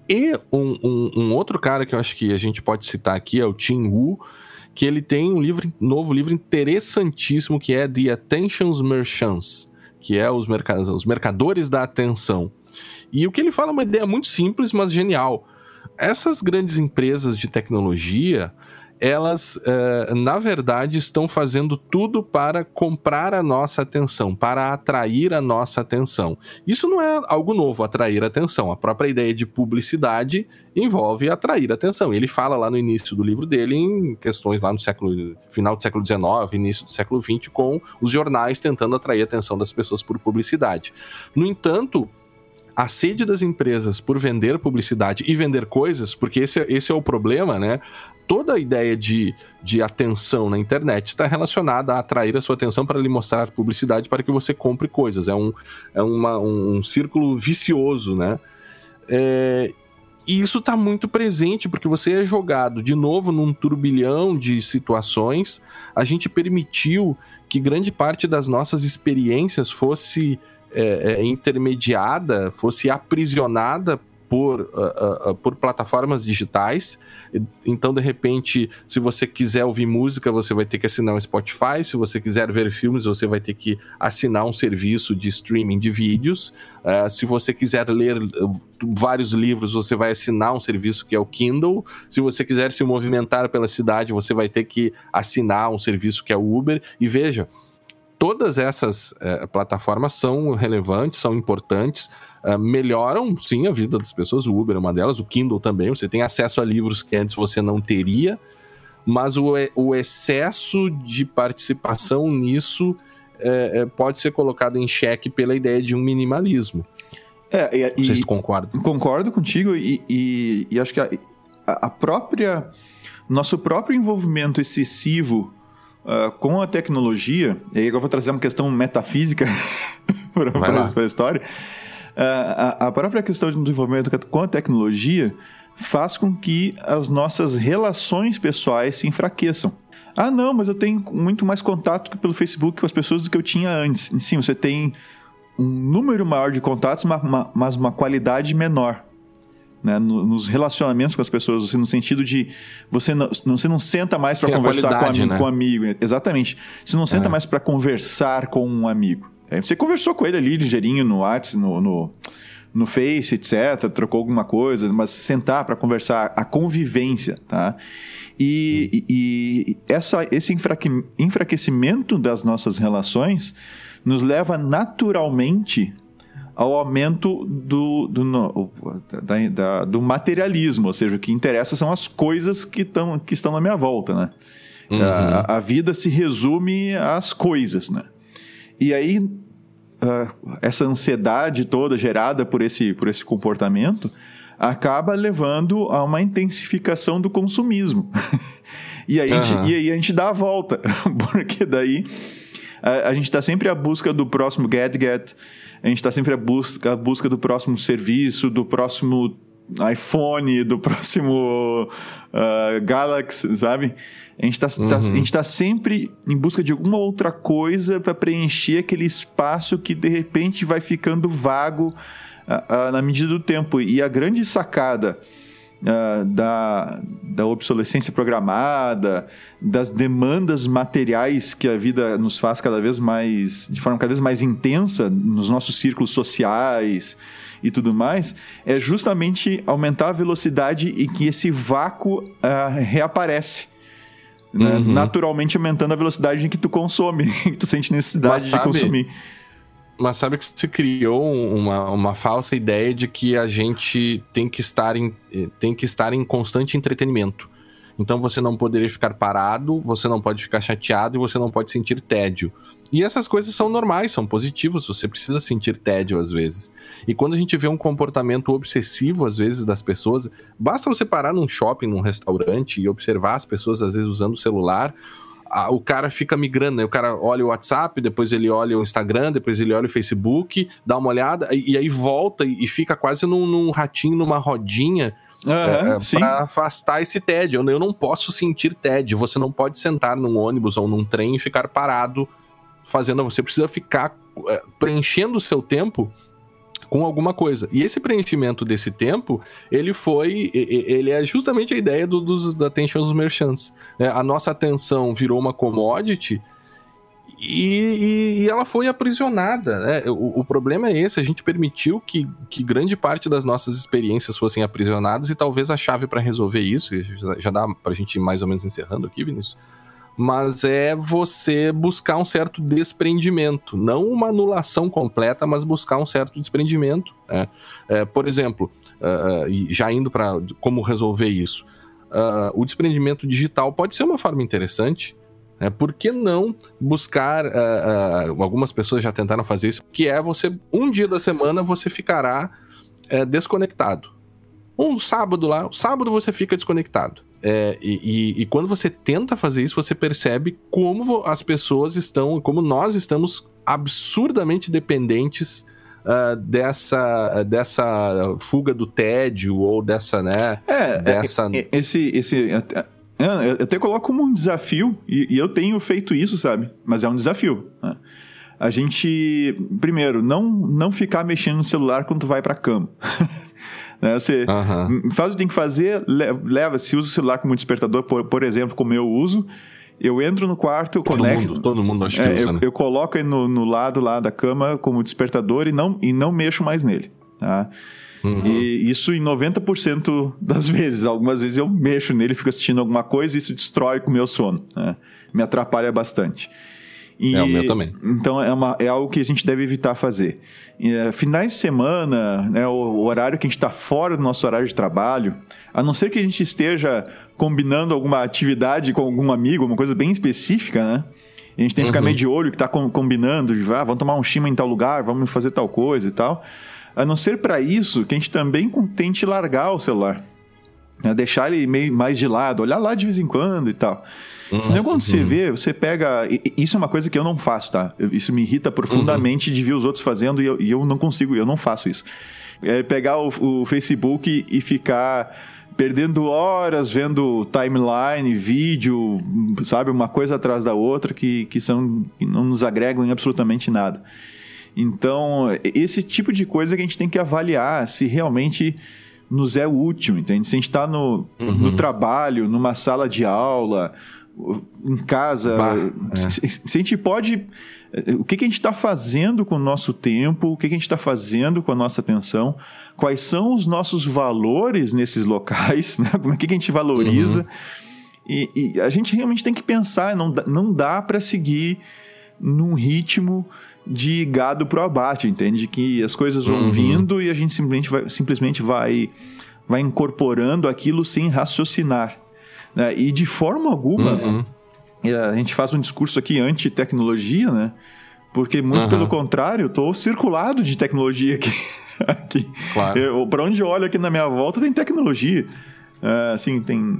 E um, um, um outro cara que eu acho que a gente pode citar aqui é o Tim Wu, que ele tem um livro, novo livro interessantíssimo que é The Attentions Merchants, que é os, merc os mercadores da atenção. E o que ele fala é uma ideia muito simples, mas genial. Essas grandes empresas de tecnologia, elas, uh, na verdade, estão fazendo tudo para comprar a nossa atenção, para atrair a nossa atenção. Isso não é algo novo, atrair atenção. A própria ideia de publicidade envolve atrair atenção. Ele fala lá no início do livro dele em questões lá no século final do século XIX, início do século XX, com os jornais tentando atrair a atenção das pessoas por publicidade. No entanto, a sede das empresas por vender publicidade e vender coisas, porque esse, é, esse é o problema, né? Toda a ideia de, de atenção na internet está relacionada a atrair a sua atenção para lhe mostrar publicidade para que você compre coisas. É um, é uma, um, um círculo vicioso, né? É, e isso está muito presente, porque você é jogado de novo num turbilhão de situações. A gente permitiu que grande parte das nossas experiências fosse é, é, intermediada, fosse aprisionada por, uh, uh, por plataformas digitais. Então, de repente, se você quiser ouvir música, você vai ter que assinar um Spotify. Se você quiser ver filmes, você vai ter que assinar um serviço de streaming de vídeos. Uh, se você quiser ler vários livros, você vai assinar um serviço que é o Kindle. Se você quiser se movimentar pela cidade, você vai ter que assinar um serviço que é o Uber. E veja todas essas é, plataformas são relevantes, são importantes, é, melhoram sim a vida das pessoas. O Uber é uma delas, o Kindle também. Você tem acesso a livros que antes você não teria, mas o, o excesso de participação nisso é pode ser colocado em xeque pela ideia de um minimalismo. É, e, Vocês concordam? Concordo contigo e, e, e acho que a, a própria nosso próprio envolvimento excessivo uh, com a tecnologia, e aí agora eu vou trazer uma questão metafísica para a história. Uh, a, a, própria questão de desenvolvimento com a tecnologia faz com que as nossas relações pessoais se enfraqueçam. Ah, não, mas eu tenho muito mais contato pelo Facebook com as pessoas do que eu tinha antes. Sim, você tem um número maior de contatos, mas uma qualidade menor né, nos relacionamentos com as pessoas, assim, no sentido de você não, você não senta mais para conversar com, né? com um amigo. Exatamente. Você não senta é. mais para conversar com um amigo. É, você conversou com ele ali ligeirinho no WhatsApp, no, no, no Face, etc., trocou alguma coisa, mas sentar para conversar, a convivência, tá? E, hum. e, e essa, esse enfraquecimento das nossas relações nos leva naturalmente ao aumento do, do, no, da, da, do materialismo, ou seja, o que interessa são as coisas que, tão, que estão na minha volta, né? Uhum. A, a, vida se resume às coisas, né? E aí, uh, essa ansiedade toda gerada por esse, por esse comportamento acaba levando a uma intensificação do consumismo. e, aí uhum. a gente, e aí a gente dá a volta, porque daí a, a gente está sempre à busca do próximo gadget, a gente está sempre à busca, à busca do próximo serviço, do próximo iPhone, do próximo uh, Galaxy, sabe? A gente está uhum. tá, tá sempre em busca de alguma outra coisa para preencher aquele espaço que de repente vai ficando vago uh, uh, na medida do tempo. E a grande sacada uh, da, da obsolescência programada, das demandas materiais que a vida nos faz cada vez mais, de forma cada vez mais intensa nos nossos círculos sociais e tudo mais, é justamente aumentar a velocidade em que esse vácuo uh, reaparece. Né? Uhum. Naturalmente aumentando a velocidade em que tu consome, que tu sente necessidade sabe, de consumir. Mas sabe que se criou uma, uma falsa ideia de que a gente tem que estar em, eh, tem que estar em constante entretenimento. Então você não poderia ficar parado, você não pode ficar chateado e você não pode sentir tédio. E essas coisas são normais, são positivas, você precisa sentir tédio às vezes. E quando a gente vê um comportamento obsessivo às vezes das pessoas, basta você parar num shopping, num restaurante e observar as pessoas às vezes usando o celular o cara fica migrando, né? O cara olha o WhatsApp, depois ele olha o Instagram, depois ele olha o Facebook, dá uma olhada e, e aí volta e, e fica quase num, num, ratinho, numa rodinha. Uhum, é, para afastar esse tédio. Eu, eu não posso sentir tédio. Você não pode sentar num ônibus ou num trem e ficar parado fazendo. Você precisa ficar é, preenchendo o seu tempo com alguma coisa. E esse preenchimento desse tempo, ele foi, ele é justamente a ideia do, dos, da attention dos merchants. É, a nossa atenção virou uma commodity e, e, ela foi aprisionada. Né? O, o, problema é esse: a gente permitiu que, que grande parte das nossas experiências fossem aprisionadas, e talvez a chave para resolver isso, já dá para a gente ir mais ou menos encerrando aqui, Vinícius, mas é você buscar um certo desprendimento, não uma anulação completa, mas buscar um certo desprendimento. Né? É, por exemplo, uh, já indo para como resolver isso, uh, o desprendimento digital pode ser uma forma interessante. É, por que não buscar? Uh, algumas pessoas já tentaram fazer isso, que é você, um dia da semana, você ficará desconectado. Um sábado lá, sábado você fica desconectado. É, e, e, e, quando você tenta fazer isso, você percebe como as pessoas estão, como nós estamos absurdamente dependentes uh, dessa, dessa fuga do tédio ou dessa, né? É, dessa... É, esse, esse, eu até coloco como um desafio, e, e, eu tenho feito isso, sabe? Mas é um desafio. Né? A gente, primeiro, não, não ficar mexendo no celular quando tu vai pra cama. né? Você uhum. faz o que tem que fazer, leva, se usa o celular como despertador, por, por exemplo, como eu uso, eu entro no quarto, eu todo conecto. Mundo, todo mundo acho que é, usa, eu, né? eu coloco no, no lado lá da cama como despertador e não, e não mexo mais nele. Tá? Uhum. E isso em 90% das vezes. Algumas vezes eu mexo nele, fico assistindo alguma coisa e isso destrói com o meu sono. Né? Me atrapalha bastante. E, é, o meu também. Então é, uma, é algo que a gente deve evitar fazer. E, é, finais de semana, né, o, o, horário que a gente está fora do nosso horário de trabalho, a não ser que a gente esteja combinando alguma atividade com algum amigo, uma coisa bem específica, né? a gente tem que ficar uhum. meio de olho que está combinando, ah, vamos tomar um chima em tal lugar, vamos fazer tal coisa e tal. A não ser para isso que a gente também tente largar o celular. Né? Deixar ele meio mais de lado, olhar lá de vez em quando e tal. Uhum. Senão, quando você uhum. vê, você pega. Isso é uma coisa que eu não faço, tá? Isso me irrita profundamente uhum. de ver os outros fazendo e eu, e eu, não consigo, eu não faço isso. É pegar o, o Facebook e ficar perdendo horas vendo timeline, vídeo, sabe, uma coisa atrás da outra que, que, são, que não nos agregam em absolutamente nada. Então, esse tipo de coisa que a gente tem que avaliar se realmente nos é útil, entende? Se a gente está no, uhum. no trabalho, numa sala de aula, em casa, bah, é. se, se, a gente pode. O que, que a gente está fazendo com o nosso tempo, o que, que a gente está fazendo com a nossa atenção, quais são os nossos valores nesses locais, né? como é que a gente valoriza. Uhum. E, e, a gente realmente tem que pensar, não, não dá para seguir num ritmo de gado pro abate, entende? Que as coisas vão uhum. vindo e a gente simplesmente vai, simplesmente vai, vai incorporando aquilo sem raciocinar. Né? E de forma alguma, uhum. É, a gente faz um discurso aqui anti-tecnologia, né? Porque, muito uhum. pelo contrário, eu estou circulado de tecnologia aqui. aqui. Claro. Para onde eu olho aqui na minha volta tem tecnologia. Uh, assim, tem.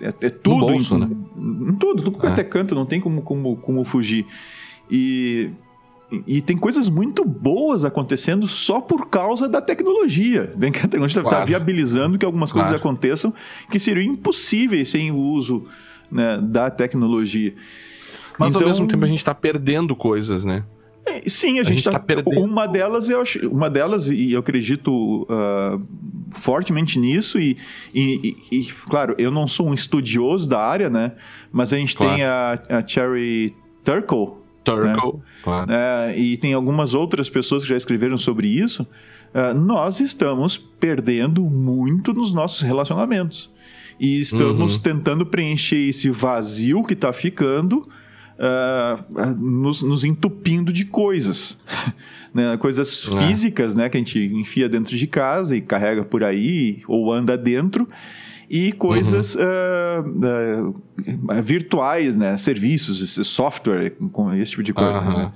É, é tudo. Bolso, em, né? em, tudo, tudo é. até canto, não tem como, como, como fugir. E e tem coisas muito boas acontecendo só por causa da tecnologia. Vem que a tecnologia está claro. viabilizando que algumas claro. coisas aconteçam que seriam impossíveis sem o uso né, da tecnologia. Mas então, ao mesmo tempo a gente está perdendo coisas, né? É, sim, a, a gente está tá perdendo. Uma delas, eu acho, uma delas, e eu acredito uh, fortemente nisso, e, e, e, claro, eu não sou um estudioso da área, né? Mas a gente claro. tem a, a Cherry Turkle, Turkle, né? claro. É, e tem algumas outras pessoas que já escreveram sobre isso. Uh, nós estamos perdendo muito nos nossos relacionamentos. E estamos uhum. tentando preencher esse vazio que está ficando, uh, nos, nos, entupindo de coisas. né? Coisas é. físicas né? que a gente enfia dentro de casa e carrega por aí, ou anda dentro e coisas uhum. uh, uh, virtuais, né? Serviços, software, esse tipo de coisa. Uhum. Né?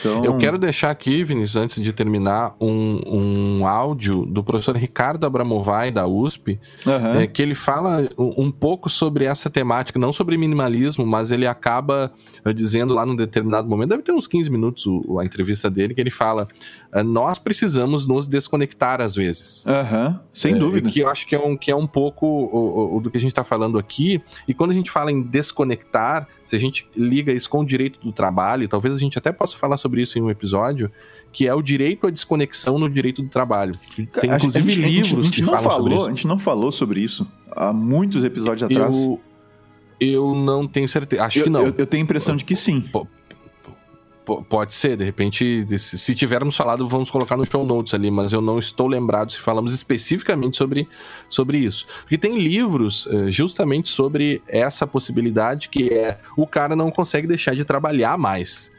Então... Eu quero deixar aqui, Vinícius, antes de terminar, um, um áudio do professor Ricardo Abramovay, da USP, uhum. é, que ele fala um, pouco sobre essa temática, não sobre minimalismo, mas ele acaba uh, dizendo lá num determinado momento, deve ter uns 15 minutos o, a entrevista dele, que ele fala: uh, nós precisamos nos desconectar às vezes. Uhum. Sem é, dúvida. Que eu acho que é um, que é um pouco o, o, do que a gente está falando aqui. E quando a gente fala em desconectar, se a gente liga isso com o direito do trabalho, talvez a gente até possa falar sobre sobre isso em um episódio, que é o direito à desconexão no direito do trabalho. Tem inclusive gente, livros a gente, a gente que falam falou, sobre isso. A gente não falou sobre isso há muitos episódios atrás. Eu, eu não tenho certeza. Acho eu, que não. Eu, eu, tenho a impressão de que sim. pode ser, de repente, se tivermos falado, vamos colocar no show notes ali, mas eu não estou lembrado se falamos especificamente sobre, sobre isso. Porque tem livros uh, justamente sobre essa possibilidade que é o cara não consegue deixar de trabalhar mais.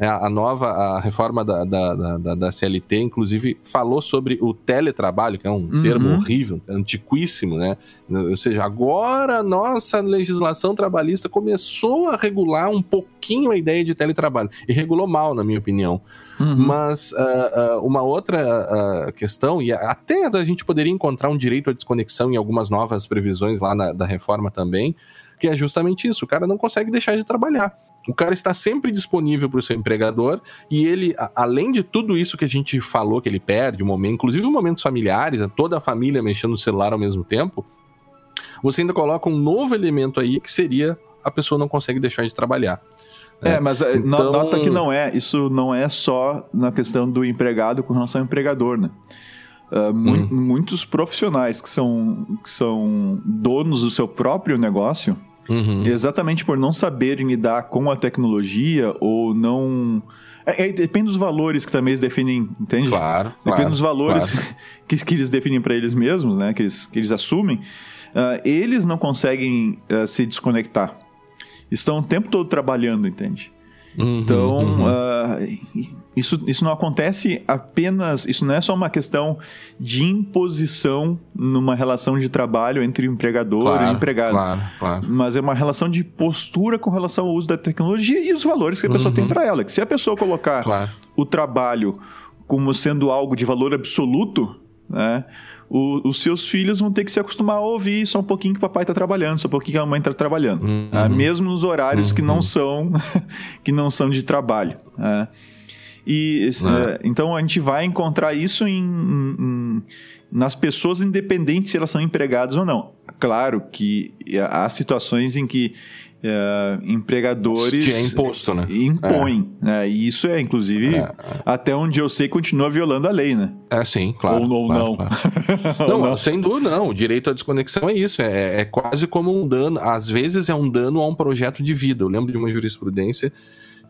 É, a nova a reforma da, da, da, da, CLT, inclusive, falou sobre o teletrabalho, que é um uhum. termo horrível, antiquíssimo, né? Ou seja, agora a nossa legislação trabalhista começou a regular um pouquinho a ideia de teletrabalho. E regulou mal, na minha opinião. Uhum. Mas uh, uh, uma outra uh, questão, e até a gente poderia encontrar um direito à desconexão em algumas novas previsões lá na, da reforma também, que é justamente isso: o cara não consegue deixar de trabalhar. O cara está sempre disponível para o seu empregador e ele, além de tudo isso que a gente falou que ele perde, um momento, inclusive momentos familiares, toda a família mexendo no celular ao mesmo tempo, você ainda coloca um novo elemento aí que seria a pessoa não consegue deixar de trabalhar. É, é mas eh, então... nota que não é, isso não é só na questão do empregado com relação ao empregador, né? Uh, mu hum. Muitos profissionais que são, que são donos do seu próprio negócio, Uhum. Exatamente por não saberem lidar com a tecnologia ou não. É, é, depende dos valores que também eles definem, entende? Claro. Depende claro, dos valores claro. que, que eles definem para eles mesmos, né? Que eles, que eles assumem. Uh, eles não conseguem uh, se desconectar. Estão o tempo todo trabalhando, entende? Uhum, então, uhum. Uh, isso, isso não acontece apenas. Isso não é só uma questão de imposição numa relação de trabalho entre empregador claro, e empregado. Claro, claro. Mas é uma relação de postura com relação ao uso da tecnologia e os valores que a pessoa uhum. tem para ela. Que se a pessoa colocar claro. o trabalho como sendo algo de valor absoluto, né? O, os seus filhos vão ter que se acostumar a ouvir só um pouquinho que o papai está trabalhando, só um pouquinho que a mãe está trabalhando. Uhum. Tá? Mesmo nos horários uhum. que não uhum. são que não são de trabalho. Né? E é. então a gente vai encontrar isso em, em, nas pessoas independentes se elas são empregadas ou não. Claro que há situações em que é, empregadores é imposto, né? impõem, é. né? E isso é, inclusive, é, é. até onde eu sei, continua violando a lei, né? É, sim, claro. Ou, ou claro, não. Claro. não, não, sem dúvida, não. O direito à desconexão é isso. É, é quase como um dano. Às vezes é um dano a um projeto de vida. Eu lembro de uma jurisprudência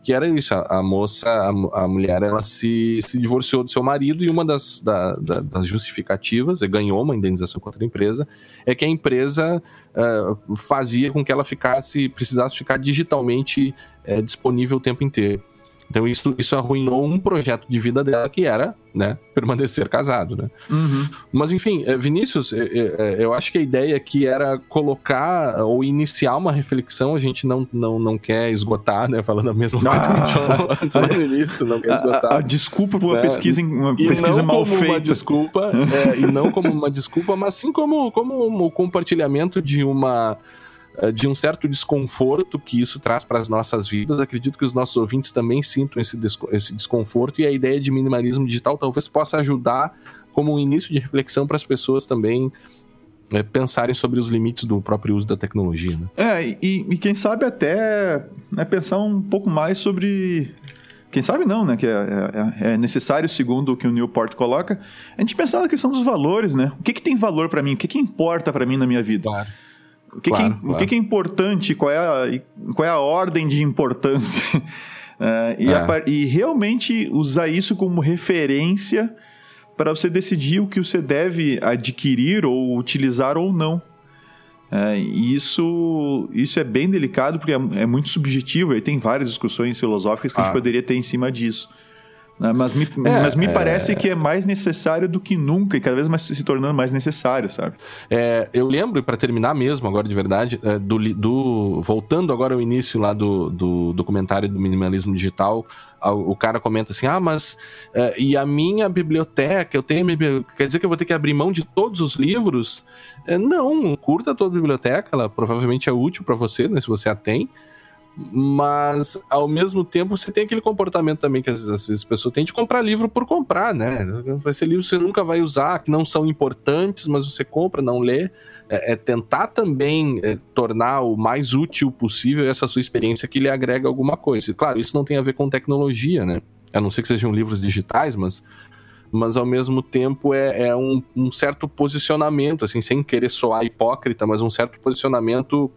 que era isso, a, a moça, a, a, mulher, ela se, se divorciou do seu marido e uma das, da, da, das justificativas, ganhou uma indenização contra a empresa, é que a empresa uh, fazia com que ela ficasse, precisasse ficar digitalmente uh, disponível o tempo inteiro. Então isso, isso arruinou um projeto de vida dela que era, né, permanecer casado, né? Uhum. Mas enfim, eh, Vinícius, eh, eh, eu acho que a ideia aqui era colocar ou iniciar uma reflexão, a gente não, não, não quer esgotar, né, falando a mesma coisa que a gente falou antes lá no início, não quer esgotar. A, a desculpa por uma é, pesquisa, uma pesquisa mal feita. Uma desculpa, é, e não como uma desculpa, mas sim como, como o compartilhamento de uma de um certo desconforto que isso traz para as nossas vidas. Acredito que os nossos ouvintes também sintam esse, esse desconforto e a ideia de minimalismo digital talvez possa ajudar como um início de reflexão para as pessoas também é, pensarem sobre os limites do próprio uso da tecnologia. Né? É, e, e quem sabe até né, pensar um pouco mais sobre quem sabe não, né? Que é, é, é, necessário, segundo o que o Newport coloca, a gente pensar na questão dos valores, né? O que, que tem valor para mim? O que, que importa para mim na minha vida? Claro. O que, claro, que, é, claro. o que, que, é importante? Qual é a, qual é a ordem de importância? Uh, e, é. a, e, realmente usar isso como referência para você decidir o que você deve adquirir ou utilizar ou não. Uh, e isso, isso é bem delicado porque é, é muito subjetivo e tem várias discussões filosóficas que ah. a gente poderia ter em cima disso. Né? Mas me, é, mas me é... parece que é mais necessário do que nunca e cada vez mais se tornando mais necessário, sabe? É, eu lembro, para terminar mesmo, agora de verdade, é, do, do, voltando agora ao início lá do, do documentário do minimalismo digital, o cara comenta assim: ah, mas é, e a minha biblioteca, eu tenho quer dizer que eu vou ter que abrir mão de todos os livros? É, não, curta a tua biblioteca, ela provavelmente é útil para você, né, se você a tem mas ao mesmo tempo você tem aquele comportamento também que às vezes, as pessoas têm de comprar livro por comprar, né? Vai ser livro que você nunca vai usar, que não são importantes, mas você compra, não lê. É, é tentar também é, tornar o mais útil possível essa sua experiência que lhe agrega alguma coisa. Claro, isso não tem a ver com tecnologia, né? A não ser que sejam livros digitais, mas mas ao mesmo tempo é, é um, um, certo posicionamento, assim, sem querer soar hipócrita, mas um certo posicionamento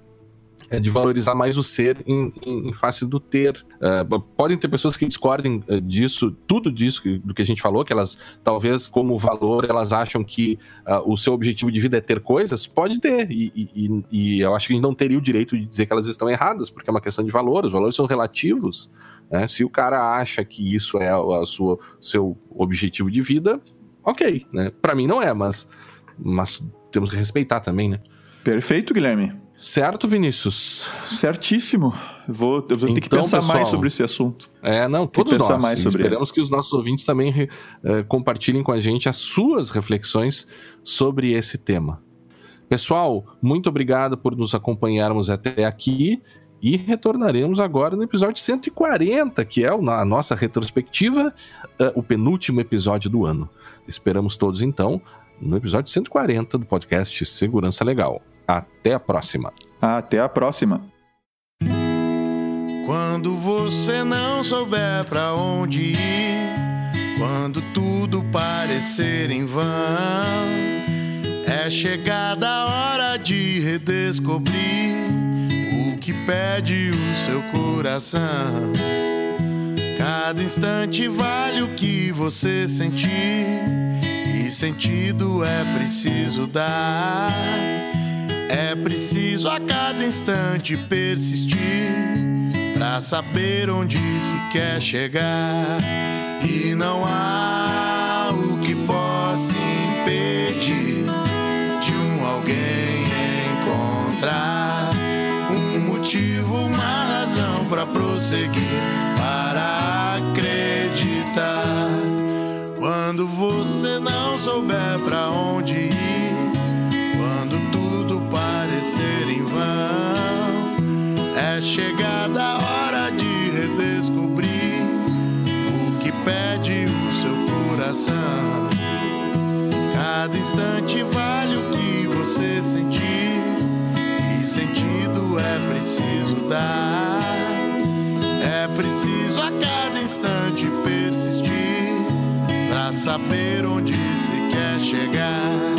de valorizar mais o ser em, em, em face do ter. Uh, podem ter pessoas que discordem uh, disso, tudo disso do que a gente falou, que elas, talvez, como valor, elas acham que uh, o seu objetivo de vida é ter coisas. Pode ter, e, e, e, eu acho que a gente não teria o direito de dizer que elas estão erradas, porque é uma questão de valor, os valores são relativos. Né? Se o cara acha que isso é o sua, seu objetivo de vida, ok. Né? Para mim não é, mas, mas temos que respeitar também, né? Perfeito, Guilherme. Certo, Vinícius? Certíssimo. Vou, eu vou então, ter que então, pensar pessoal, mais sobre esse assunto. É, não, todos nós. Mais sobre esperamos ele. que os nossos ouvintes também uh, compartilhem com a gente as suas reflexões sobre esse tema. Pessoal, muito obrigado por nos acompanharmos até aqui e retornaremos agora no episódio 140, que é a nossa retrospectiva, uh, o penúltimo episódio do ano. Esperamos todos então no episódio 140 do podcast Segurança Legal. Até a próxima. Até a próxima. Quando você não souber para onde ir, quando tudo parecer em vão, é chegada a hora de redescobrir o que pede o seu coração. Cada instante vale o que você sentir, e sentido é preciso dar. É preciso a cada instante persistir para saber onde se quer chegar. E não há o que possa impedir de um alguém encontrar um motivo, uma razão para prosseguir, coração. Cada instante vale o que você sentir, e sentido é preciso dar. É preciso a cada instante persistir para saber onde se quer chegar.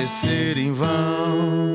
Parecer em vão.